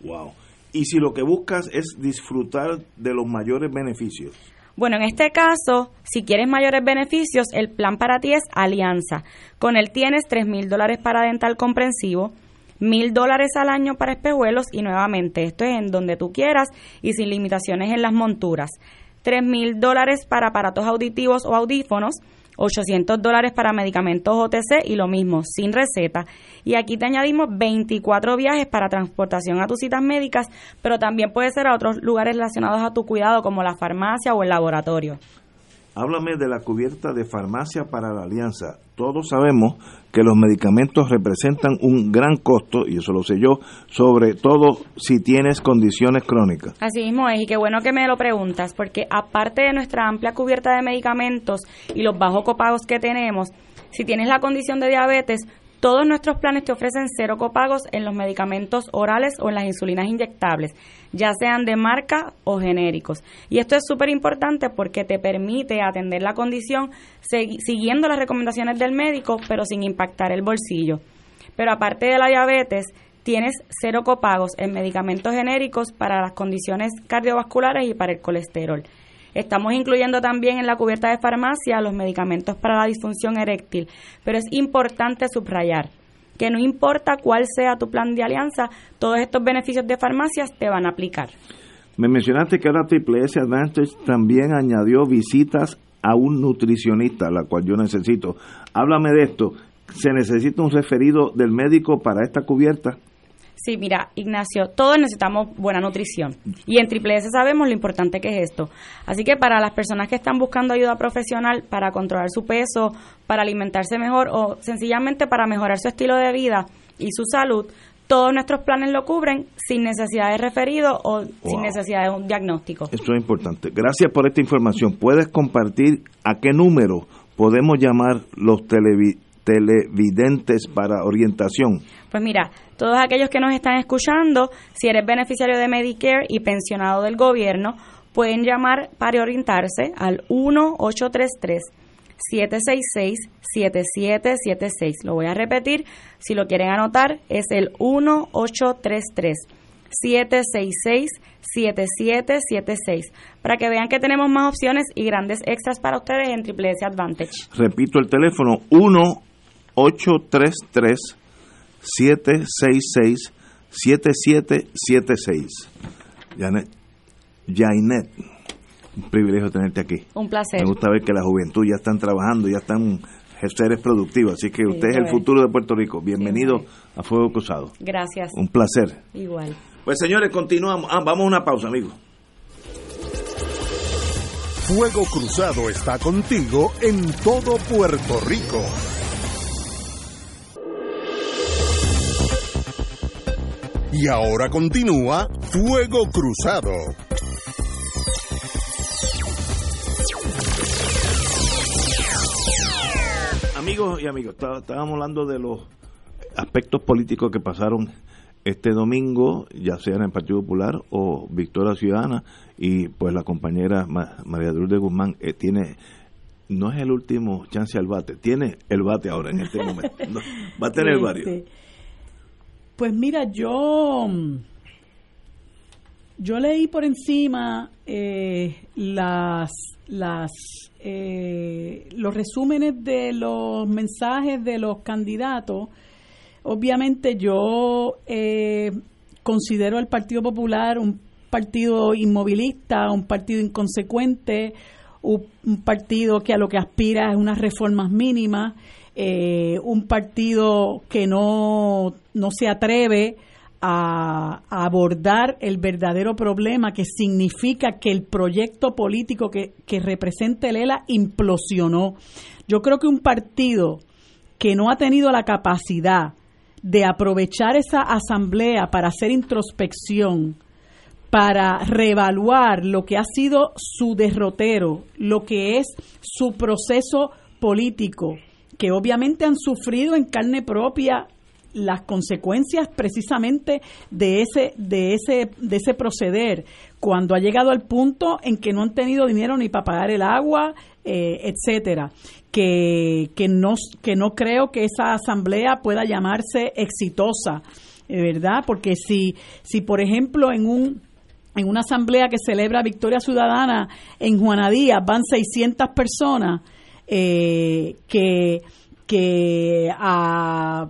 Wow. Y si lo que buscas es disfrutar de los mayores beneficios. Bueno, en este caso, si quieres mayores beneficios, el plan para ti es Alianza. Con él tienes tres mil dólares para dental comprensivo, mil dólares al año para espejuelos y nuevamente, esto es en donde tú quieras y sin limitaciones en las monturas. Tres mil dólares para aparatos auditivos o audífonos, 800 dólares para medicamentos OTC y lo mismo, sin receta. Y aquí te añadimos 24 viajes para transportación a tus citas médicas, pero también puede ser a otros lugares relacionados a tu cuidado como la farmacia o el laboratorio. Háblame de la cubierta de farmacia para la alianza. Todos sabemos que los medicamentos representan un gran costo, y eso lo sé yo, sobre todo si tienes condiciones crónicas. Así mismo es, y qué bueno que me lo preguntas, porque aparte de nuestra amplia cubierta de medicamentos y los bajos copagos que tenemos, si tienes la condición de diabetes, todos nuestros planes te ofrecen cero copagos en los medicamentos orales o en las insulinas inyectables, ya sean de marca o genéricos. Y esto es súper importante porque te permite atender la condición siguiendo las recomendaciones del médico, pero sin impactar el bolsillo. Pero aparte de la diabetes, tienes cero copagos en medicamentos genéricos para las condiciones cardiovasculares y para el colesterol. Estamos incluyendo también en la cubierta de farmacia los medicamentos para la disfunción eréctil, pero es importante subrayar que no importa cuál sea tu plan de alianza, todos estos beneficios de farmacias te van a aplicar. Me mencionaste que ahora Triple S Advantage también añadió visitas a un nutricionista, la cual yo necesito. Háblame de esto. ¿Se necesita un referido del médico para esta cubierta? Sí, mira, Ignacio, todos necesitamos buena nutrición. Y en Triple S sabemos lo importante que es esto. Así que para las personas que están buscando ayuda profesional para controlar su peso, para alimentarse mejor o sencillamente para mejorar su estilo de vida y su salud, todos nuestros planes lo cubren sin necesidad de referido o sin necesidad de un diagnóstico. Esto es importante. Gracias por esta información. ¿Puedes compartir a qué número podemos llamar los televidentes para orientación? Pues mira, todos aquellos que nos están escuchando, si eres beneficiario de Medicare y pensionado del gobierno, pueden llamar para orientarse al 1833 766 7776. Lo voy a repetir, si lo quieren anotar, es el 1833 766 7776 para que vean que tenemos más opciones y grandes extras para ustedes en Triple S Advantage. Repito el teléfono 1833 766-7776. Janet, Jainet, un privilegio tenerte aquí. Un placer. Me gusta ver que la juventud ya están trabajando, ya están seres productivos, así que usted es el futuro de Puerto Rico. Bienvenido a Fuego Cruzado. Gracias. Un placer. Igual. Pues señores, continuamos. Ah, vamos a una pausa, amigos. Fuego Cruzado está contigo en todo Puerto Rico. Y ahora continúa Fuego Cruzado. Amigos y amigos, estábamos hablando de los aspectos políticos que pasaron este domingo, ya sea en el Partido Popular o Victoria Ciudadana, y pues la compañera María de Guzmán eh, tiene no es el último chance al bate, tiene el bate ahora en este momento. va a tener varios. Pues mira, yo, yo leí por encima eh, las, las, eh, los resúmenes de los mensajes de los candidatos. Obviamente yo eh, considero al Partido Popular un partido inmovilista, un partido inconsecuente, un, partido que a lo que aspira es unas reformas mínimas, eh, un partido que no, no se atreve a, abordar el verdadero problema que significa que el proyecto político que, que representa el ELA implosionó. Yo creo que un partido que no ha tenido la capacidad de aprovechar esa asamblea para hacer introspección, para reevaluar lo que ha sido su derrotero, lo que es su proceso político, que obviamente han sufrido en carne propia las consecuencias precisamente de ese de ese de ese proceder cuando ha llegado al punto en que no han tenido dinero ni para pagar el agua eh, etcétera. Que, que no que no creo que esa asamblea pueda llamarse exitosa verdad porque si si por ejemplo en un en una asamblea que celebra Victoria Ciudadana en Juanadía van 600 personas eh, que que a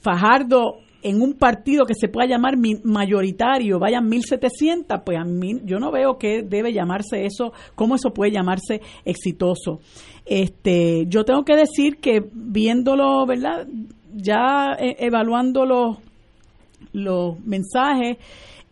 Fajardo en un partido que se pueda llamar mayoritario vayan 1.700, pues a mí, yo no veo que debe llamarse eso, cómo eso puede llamarse exitoso. Este, yo tengo que decir que viéndolo, ¿verdad? Ya eh, evaluando los, los mensajes,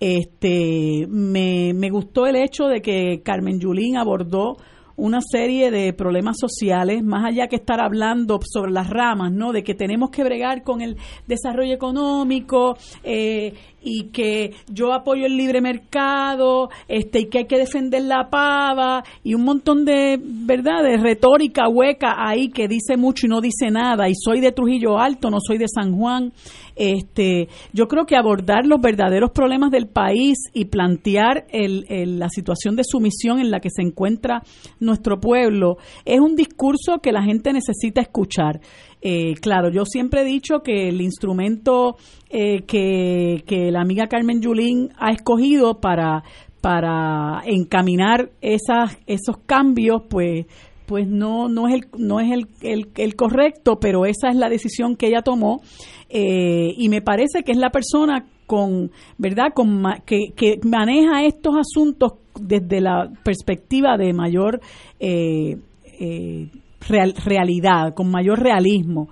este, me, me gustó el hecho de que Carmen Yulín abordó una serie de problemas sociales, más allá que estar hablando sobre las ramas, ¿no? De que tenemos que bregar con el desarrollo económico eh, y que yo apoyo el libre mercado, este, y que hay que defender la pava y un montón de, ¿verdad? De retórica hueca ahí que dice mucho y no dice nada. Y soy de Trujillo Alto, no soy de San Juan. Este, yo creo que abordar los verdaderos problemas del país y plantear el, la situación de sumisión en la que se encuentra nuestro pueblo es un discurso que la gente necesita escuchar. Eh, claro, yo siempre he dicho que el instrumento eh, que, que la amiga Carmen Yulín ha escogido para, para encaminar esas, esos cambios, pues pues no no es el no es el, el, el, correcto pero esa es la decisión que ella tomó. Eh, y me parece que es la persona con verdad con que, que maneja estos asuntos desde la perspectiva de mayor eh, eh, realidad con mayor realismo.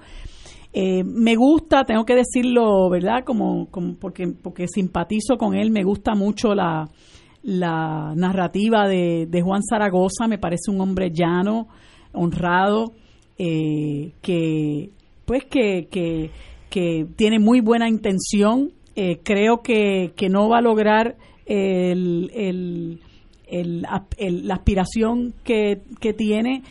Me gusta tengo que decirlo verdad como, como porque porque simpatizo con él me gusta mucho la la narrativa de, Juan Zaragoza, me parece un hombre llano, honrado, eh, que pues que, que, tiene muy buena intención, eh, creo que, que, no va a lograr el, el, la aspiración que, que tiene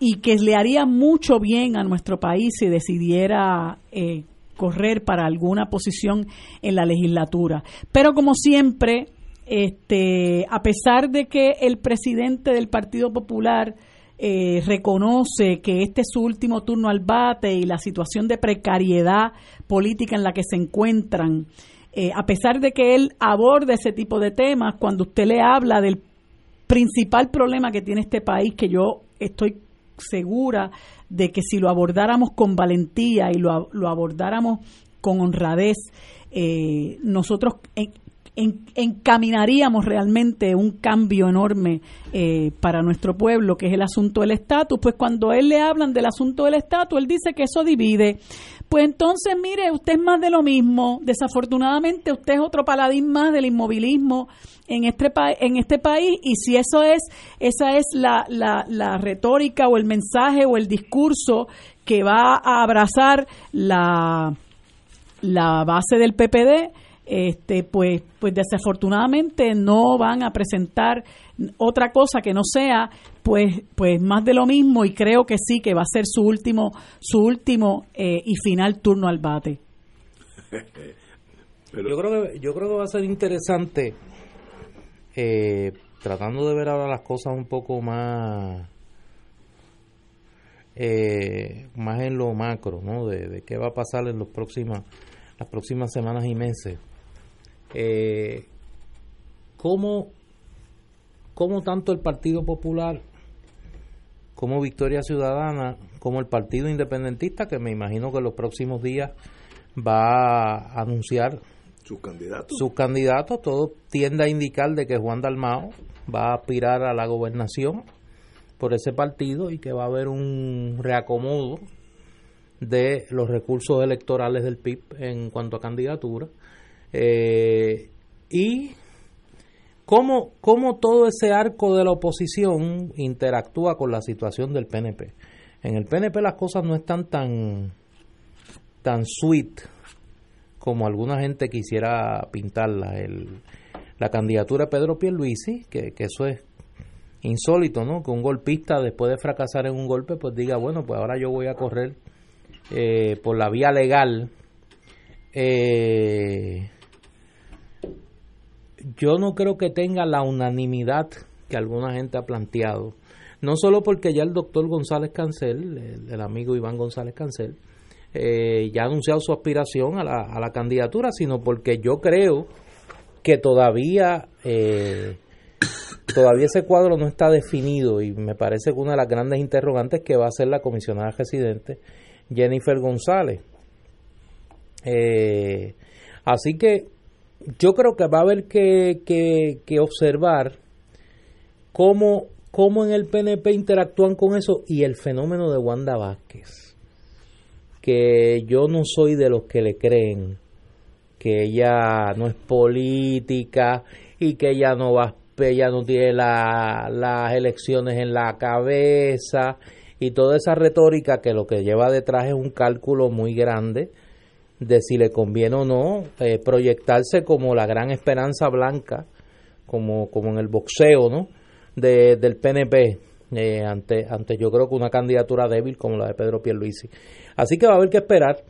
y que le haría mucho bien a nuestro país si decidiera eh, correr para alguna posición en la legislatura. Pero como siempre, este, a pesar de que el presidente del Partido Popular eh, reconoce que este es su último turno al bate y la situación de precariedad política en la que se encuentran, eh, a pesar de que él aborde ese tipo de temas, cuando usted le habla del principal problema que tiene este país, que yo estoy segura de que si lo abordáramos con valentía y lo, lo abordáramos con honradez, eh, nosotros encaminaríamos realmente un cambio enorme eh, para nuestro pueblo, que es el asunto del estatus. Pues cuando él le hablan del asunto del estatus, él dice que eso divide. Pues entonces, mire, usted es más de lo mismo. Desafortunadamente, usted es otro paladín más del inmovilismo en este, en este país. Y si eso es, esa es la, la, la retórica o el mensaje o el discurso que va a abrazar la, la base del PPD, este, pues, pues desafortunadamente no van a presentar otra cosa que no sea pues, pues más de lo mismo y creo que sí que va a ser su último, su último eh, y final turno al bate. yo creo que yo creo que va a ser interesante eh, tratando de ver ahora las cosas un poco más eh, más en lo macro, ¿no? De, de qué va a pasar en los próximas las próximas semanas y meses eh, ¿cómo, ¿cómo tanto el Partido Popular como Victoria Ciudadana, como el Partido Independentista, que me imagino que en los próximos días va a anunciar sus candidatos. Sus candidatos, todo tiende a indicar de que Juan Dalmao va a aspirar a la gobernación por ese partido y que va a haber un reacomodo de los recursos electorales del PIB en cuanto a candidatura. Eh, y cómo, cómo todo ese arco de la oposición interactúa con la situación del PNP. En el PNP las cosas no están tan, tan sweet como alguna gente quisiera pintarla. La candidatura de Pedro Pierluisi, que, que eso es insólito, ¿no? Que un golpista después de fracasar en un golpe, pues diga, bueno, pues ahora yo voy a correr eh, por la vía legal. Eh, yo no creo que tenga la unanimidad que alguna gente ha planteado. No solo porque ya el doctor González Cancel, el, amigo Iván González Cancel, eh, ya ha anunciado su aspiración a la, a la, candidatura, sino porque yo creo que todavía eh, todavía ese cuadro no está definido y me parece que una de las grandes interrogantes que va a ser la comisionada residente Jennifer González. Eh, así que yo creo que va a haber que, que, observar cómo, cómo en el PNP interactúan con eso y el fenómeno de Wanda Vázquez. Que yo no soy de los que le creen que ella no es política y que ella no va ella no tiene las elecciones en la cabeza y toda esa retórica que lo que lleva detrás es un cálculo muy grande de si le conviene o no eh, proyectarse como la gran esperanza blanca, como, como en el boxeo, ¿no? De, del PNP, eh, ante, ante yo creo que una candidatura débil como la de Pedro Pierluisi. Así que va a haber que esperar,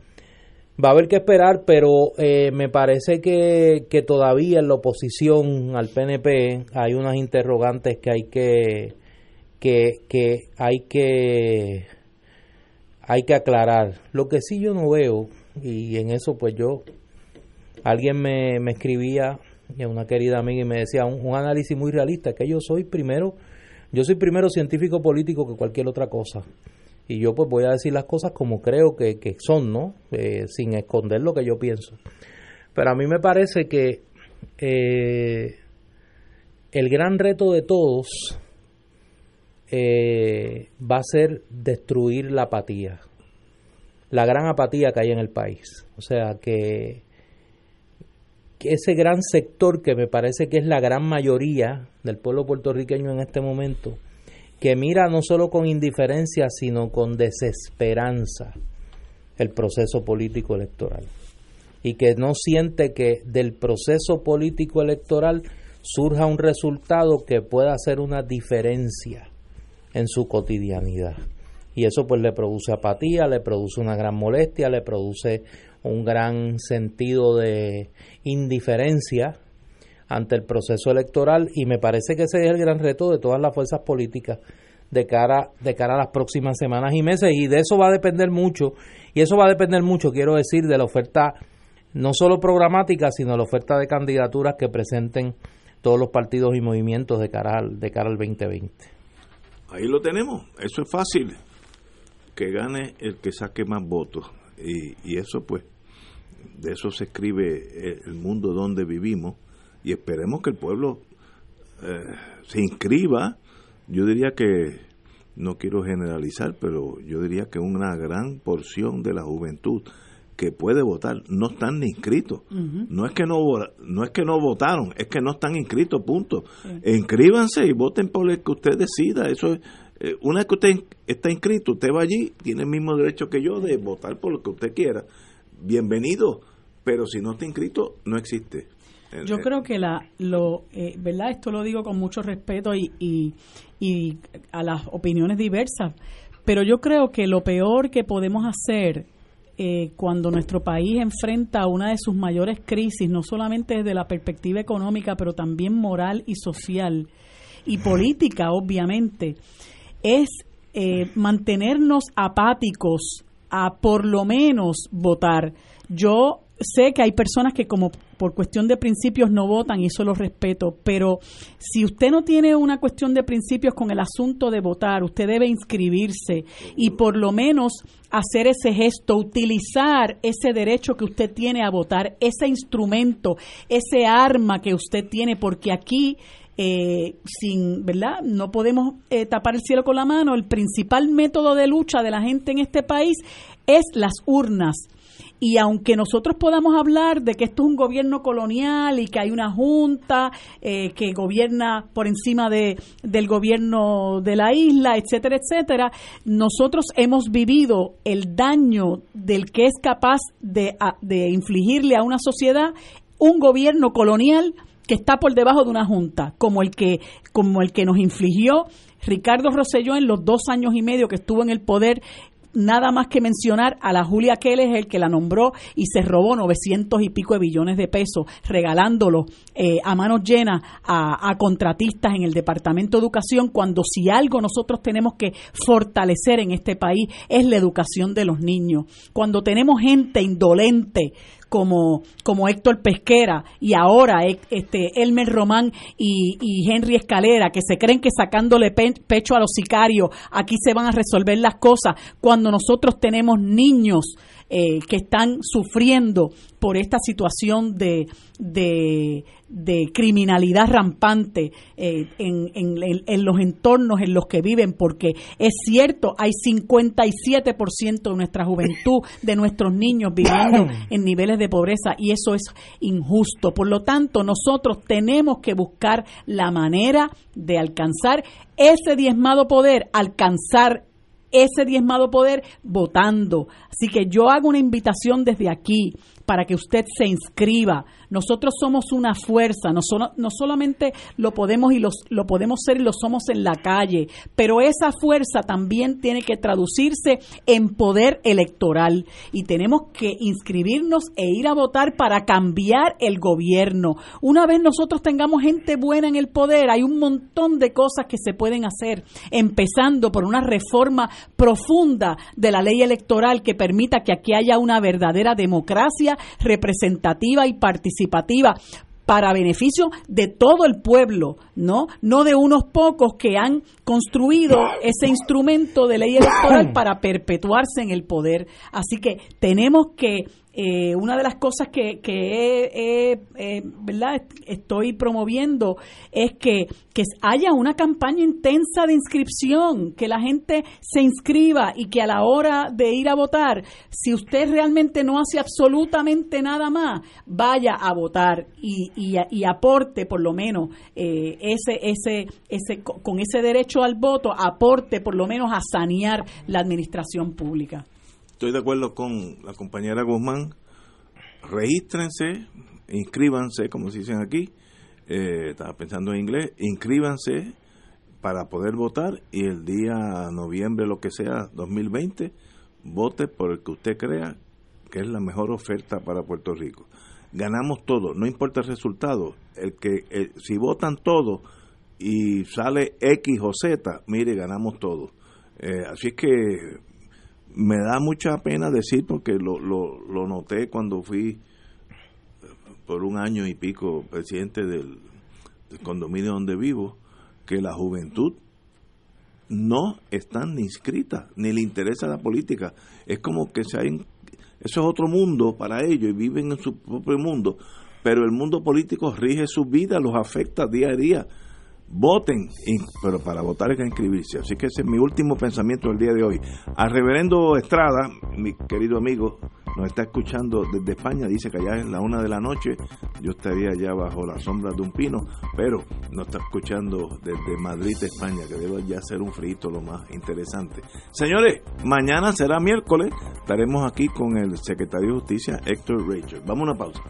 va a haber que esperar, pero eh, me parece que, que todavía en la oposición al PNP hay unas interrogantes que hay que, que, que hay que hay que aclarar. Lo que sí yo no veo y en eso pues yo, alguien me, me escribía, una querida amiga, y me decía un, análisis muy realista, que yo soy primero, yo soy primero científico político que cualquier otra cosa. Y yo pues voy a decir las cosas como creo que, son, ¿no? Eh, sin esconder lo que yo pienso. Pero a mí me parece que eh, el gran reto de todos eh, va a ser destruir la apatía la gran apatía que hay en el país. O sea, que, ese gran sector que me parece que es la gran mayoría del pueblo puertorriqueño en este momento, que mira no solo con indiferencia, sino con desesperanza el proceso político electoral. Y que no siente que del proceso político electoral surja un resultado que pueda hacer una diferencia en su cotidianidad y eso pues le produce apatía, le produce una gran molestia, le produce un gran sentido de indiferencia ante el proceso electoral. Y me parece que ese es el gran reto de todas las fuerzas políticas de cara de cara a las próximas semanas y meses. Y de eso va a depender mucho. Y eso va a depender mucho quiero decir de la oferta no solo programática sino la oferta de candidaturas que presenten todos los partidos y movimientos de cara de cara al 2020 ahí lo tenemos. Eso es fácil que gane el que saque más votos. Y, y eso pues, de eso se escribe el mundo donde vivimos y esperemos que el pueblo eh, se inscriba. Yo diría que, no quiero generalizar, pero yo diría que una gran porción de la juventud que puede votar no están ni inscritos. No es que no no es que no votaron, es que no están inscritos, punto. Inscríbanse y voten por el que usted decida, eso es eh, una vez que usted está inscrito, usted va allí, tiene el mismo derecho que yo de votar por lo que usted quiera. Bienvenido, pero si no está inscrito, no existe. Yo creo que la, lo, eh, ¿verdad? Esto lo digo con mucho respeto y, y, y a las opiniones diversas, pero yo creo que lo peor que podemos hacer eh, cuando nuestro país enfrenta una de sus mayores crisis, no solamente desde la perspectiva económica, pero también moral y social y política, obviamente, es eh, mantenernos apáticos a por lo menos votar. Yo sé que hay personas que como por cuestión de principios no votan y eso lo respeto, pero si usted no tiene una cuestión de principios con el asunto de votar, usted debe inscribirse y por lo menos hacer ese gesto, utilizar ese derecho que usted tiene a votar, ese instrumento, ese arma que usted tiene, porque aquí eh, sin, ¿verdad? No podemos eh, tapar el cielo con la mano. El principal método de lucha de la gente en este país es las urnas. Y aunque nosotros podamos hablar de que esto es un gobierno colonial y que hay una junta eh, que gobierna por encima de, del gobierno de la isla, etcétera, etcétera, nosotros hemos vivido el daño del que es capaz de, de infligirle a una sociedad un gobierno colonial que está por debajo de una junta, como el que, como el que nos infligió Ricardo Rosselló en los dos años y medio que estuvo en el poder nada más que mencionar a la Julia Keller, el que la nombró y se robó 900 y pico de billones de pesos, regalándolo eh, a manos llenas a, a, contratistas en el Departamento de Educación, cuando si algo nosotros tenemos que fortalecer en este país es la educación de los niños. Cuando tenemos gente indolente como, como Héctor Pesquera y ahora este Elmer Román y, Henry Escalera, que se creen que sacándole pecho a los sicarios aquí se van a resolver las cosas, cuando nosotros tenemos niños eh, que están sufriendo por esta situación de, de, criminalidad rampante eh, en, en, los entornos en los que viven, porque es cierto, hay 57% de nuestra juventud, de nuestros niños viviendo en niveles de pobreza y eso es injusto. Por lo tanto, nosotros tenemos que buscar la manera de alcanzar ese diezmado poder, alcanzar ese diezmado poder votando. Así que yo hago una invitación desde aquí para que usted se inscriba. Nosotros somos una fuerza, no, no solamente lo podemos y los, lo podemos ser y lo somos en la calle, pero esa fuerza también tiene que traducirse en poder electoral y tenemos que inscribirnos e ir a votar para cambiar el gobierno. Una vez nosotros tengamos gente buena en el poder, hay un montón de cosas que se pueden hacer, empezando por una reforma profunda de la ley electoral que permita que aquí haya una verdadera democracia representativa y participativa para beneficio de todo el pueblo, ¿no? No de unos pocos que han construido ese instrumento de ley electoral para perpetuarse en el poder. Así que tenemos que eh, una de las cosas que, que ¿verdad? estoy promoviendo es que, que haya una campaña intensa de inscripción, que la gente se inscriba y que a la hora de ir a votar, si usted realmente no hace absolutamente nada más, vaya a votar y, y, aporte por lo menos eh, ese, ese, ese, con ese derecho al voto, aporte por lo menos a sanear la administración pública estoy de acuerdo con la compañera Guzmán. Regístrense, inscríbanse, como se dicen aquí. Eh, estaba pensando en inglés. Inscríbanse para poder votar y el día noviembre, lo que sea, 2020, vote por el que usted crea que es la mejor oferta para Puerto Rico. Ganamos todo, no importa el resultado. El que eh, si votan todos y sale X o Z, mire, ganamos todo. Eh, así es que me da mucha pena decir porque lo, lo, noté cuando fui por un año y pico presidente del, condominio donde vivo, que la juventud no están ni inscrita, ni le interesa la política. Es como que se hay, eso es otro mundo para ellos y viven en su propio mundo, pero el mundo político rige su vida, los afecta día a día voten, pero para votar hay que inscribirse. Así que ese es mi último pensamiento del día de hoy. Al reverendo Estrada, mi querido amigo, nos está escuchando desde España, dice que ya es la una de la noche, yo estaría ya bajo la sombra de un pino, pero nos está escuchando desde Madrid, España, que debe ya ser un frito lo más interesante. Señores, mañana será miércoles, estaremos aquí con el secretario de Justicia, Héctor Rachel. Vamos a una pausa.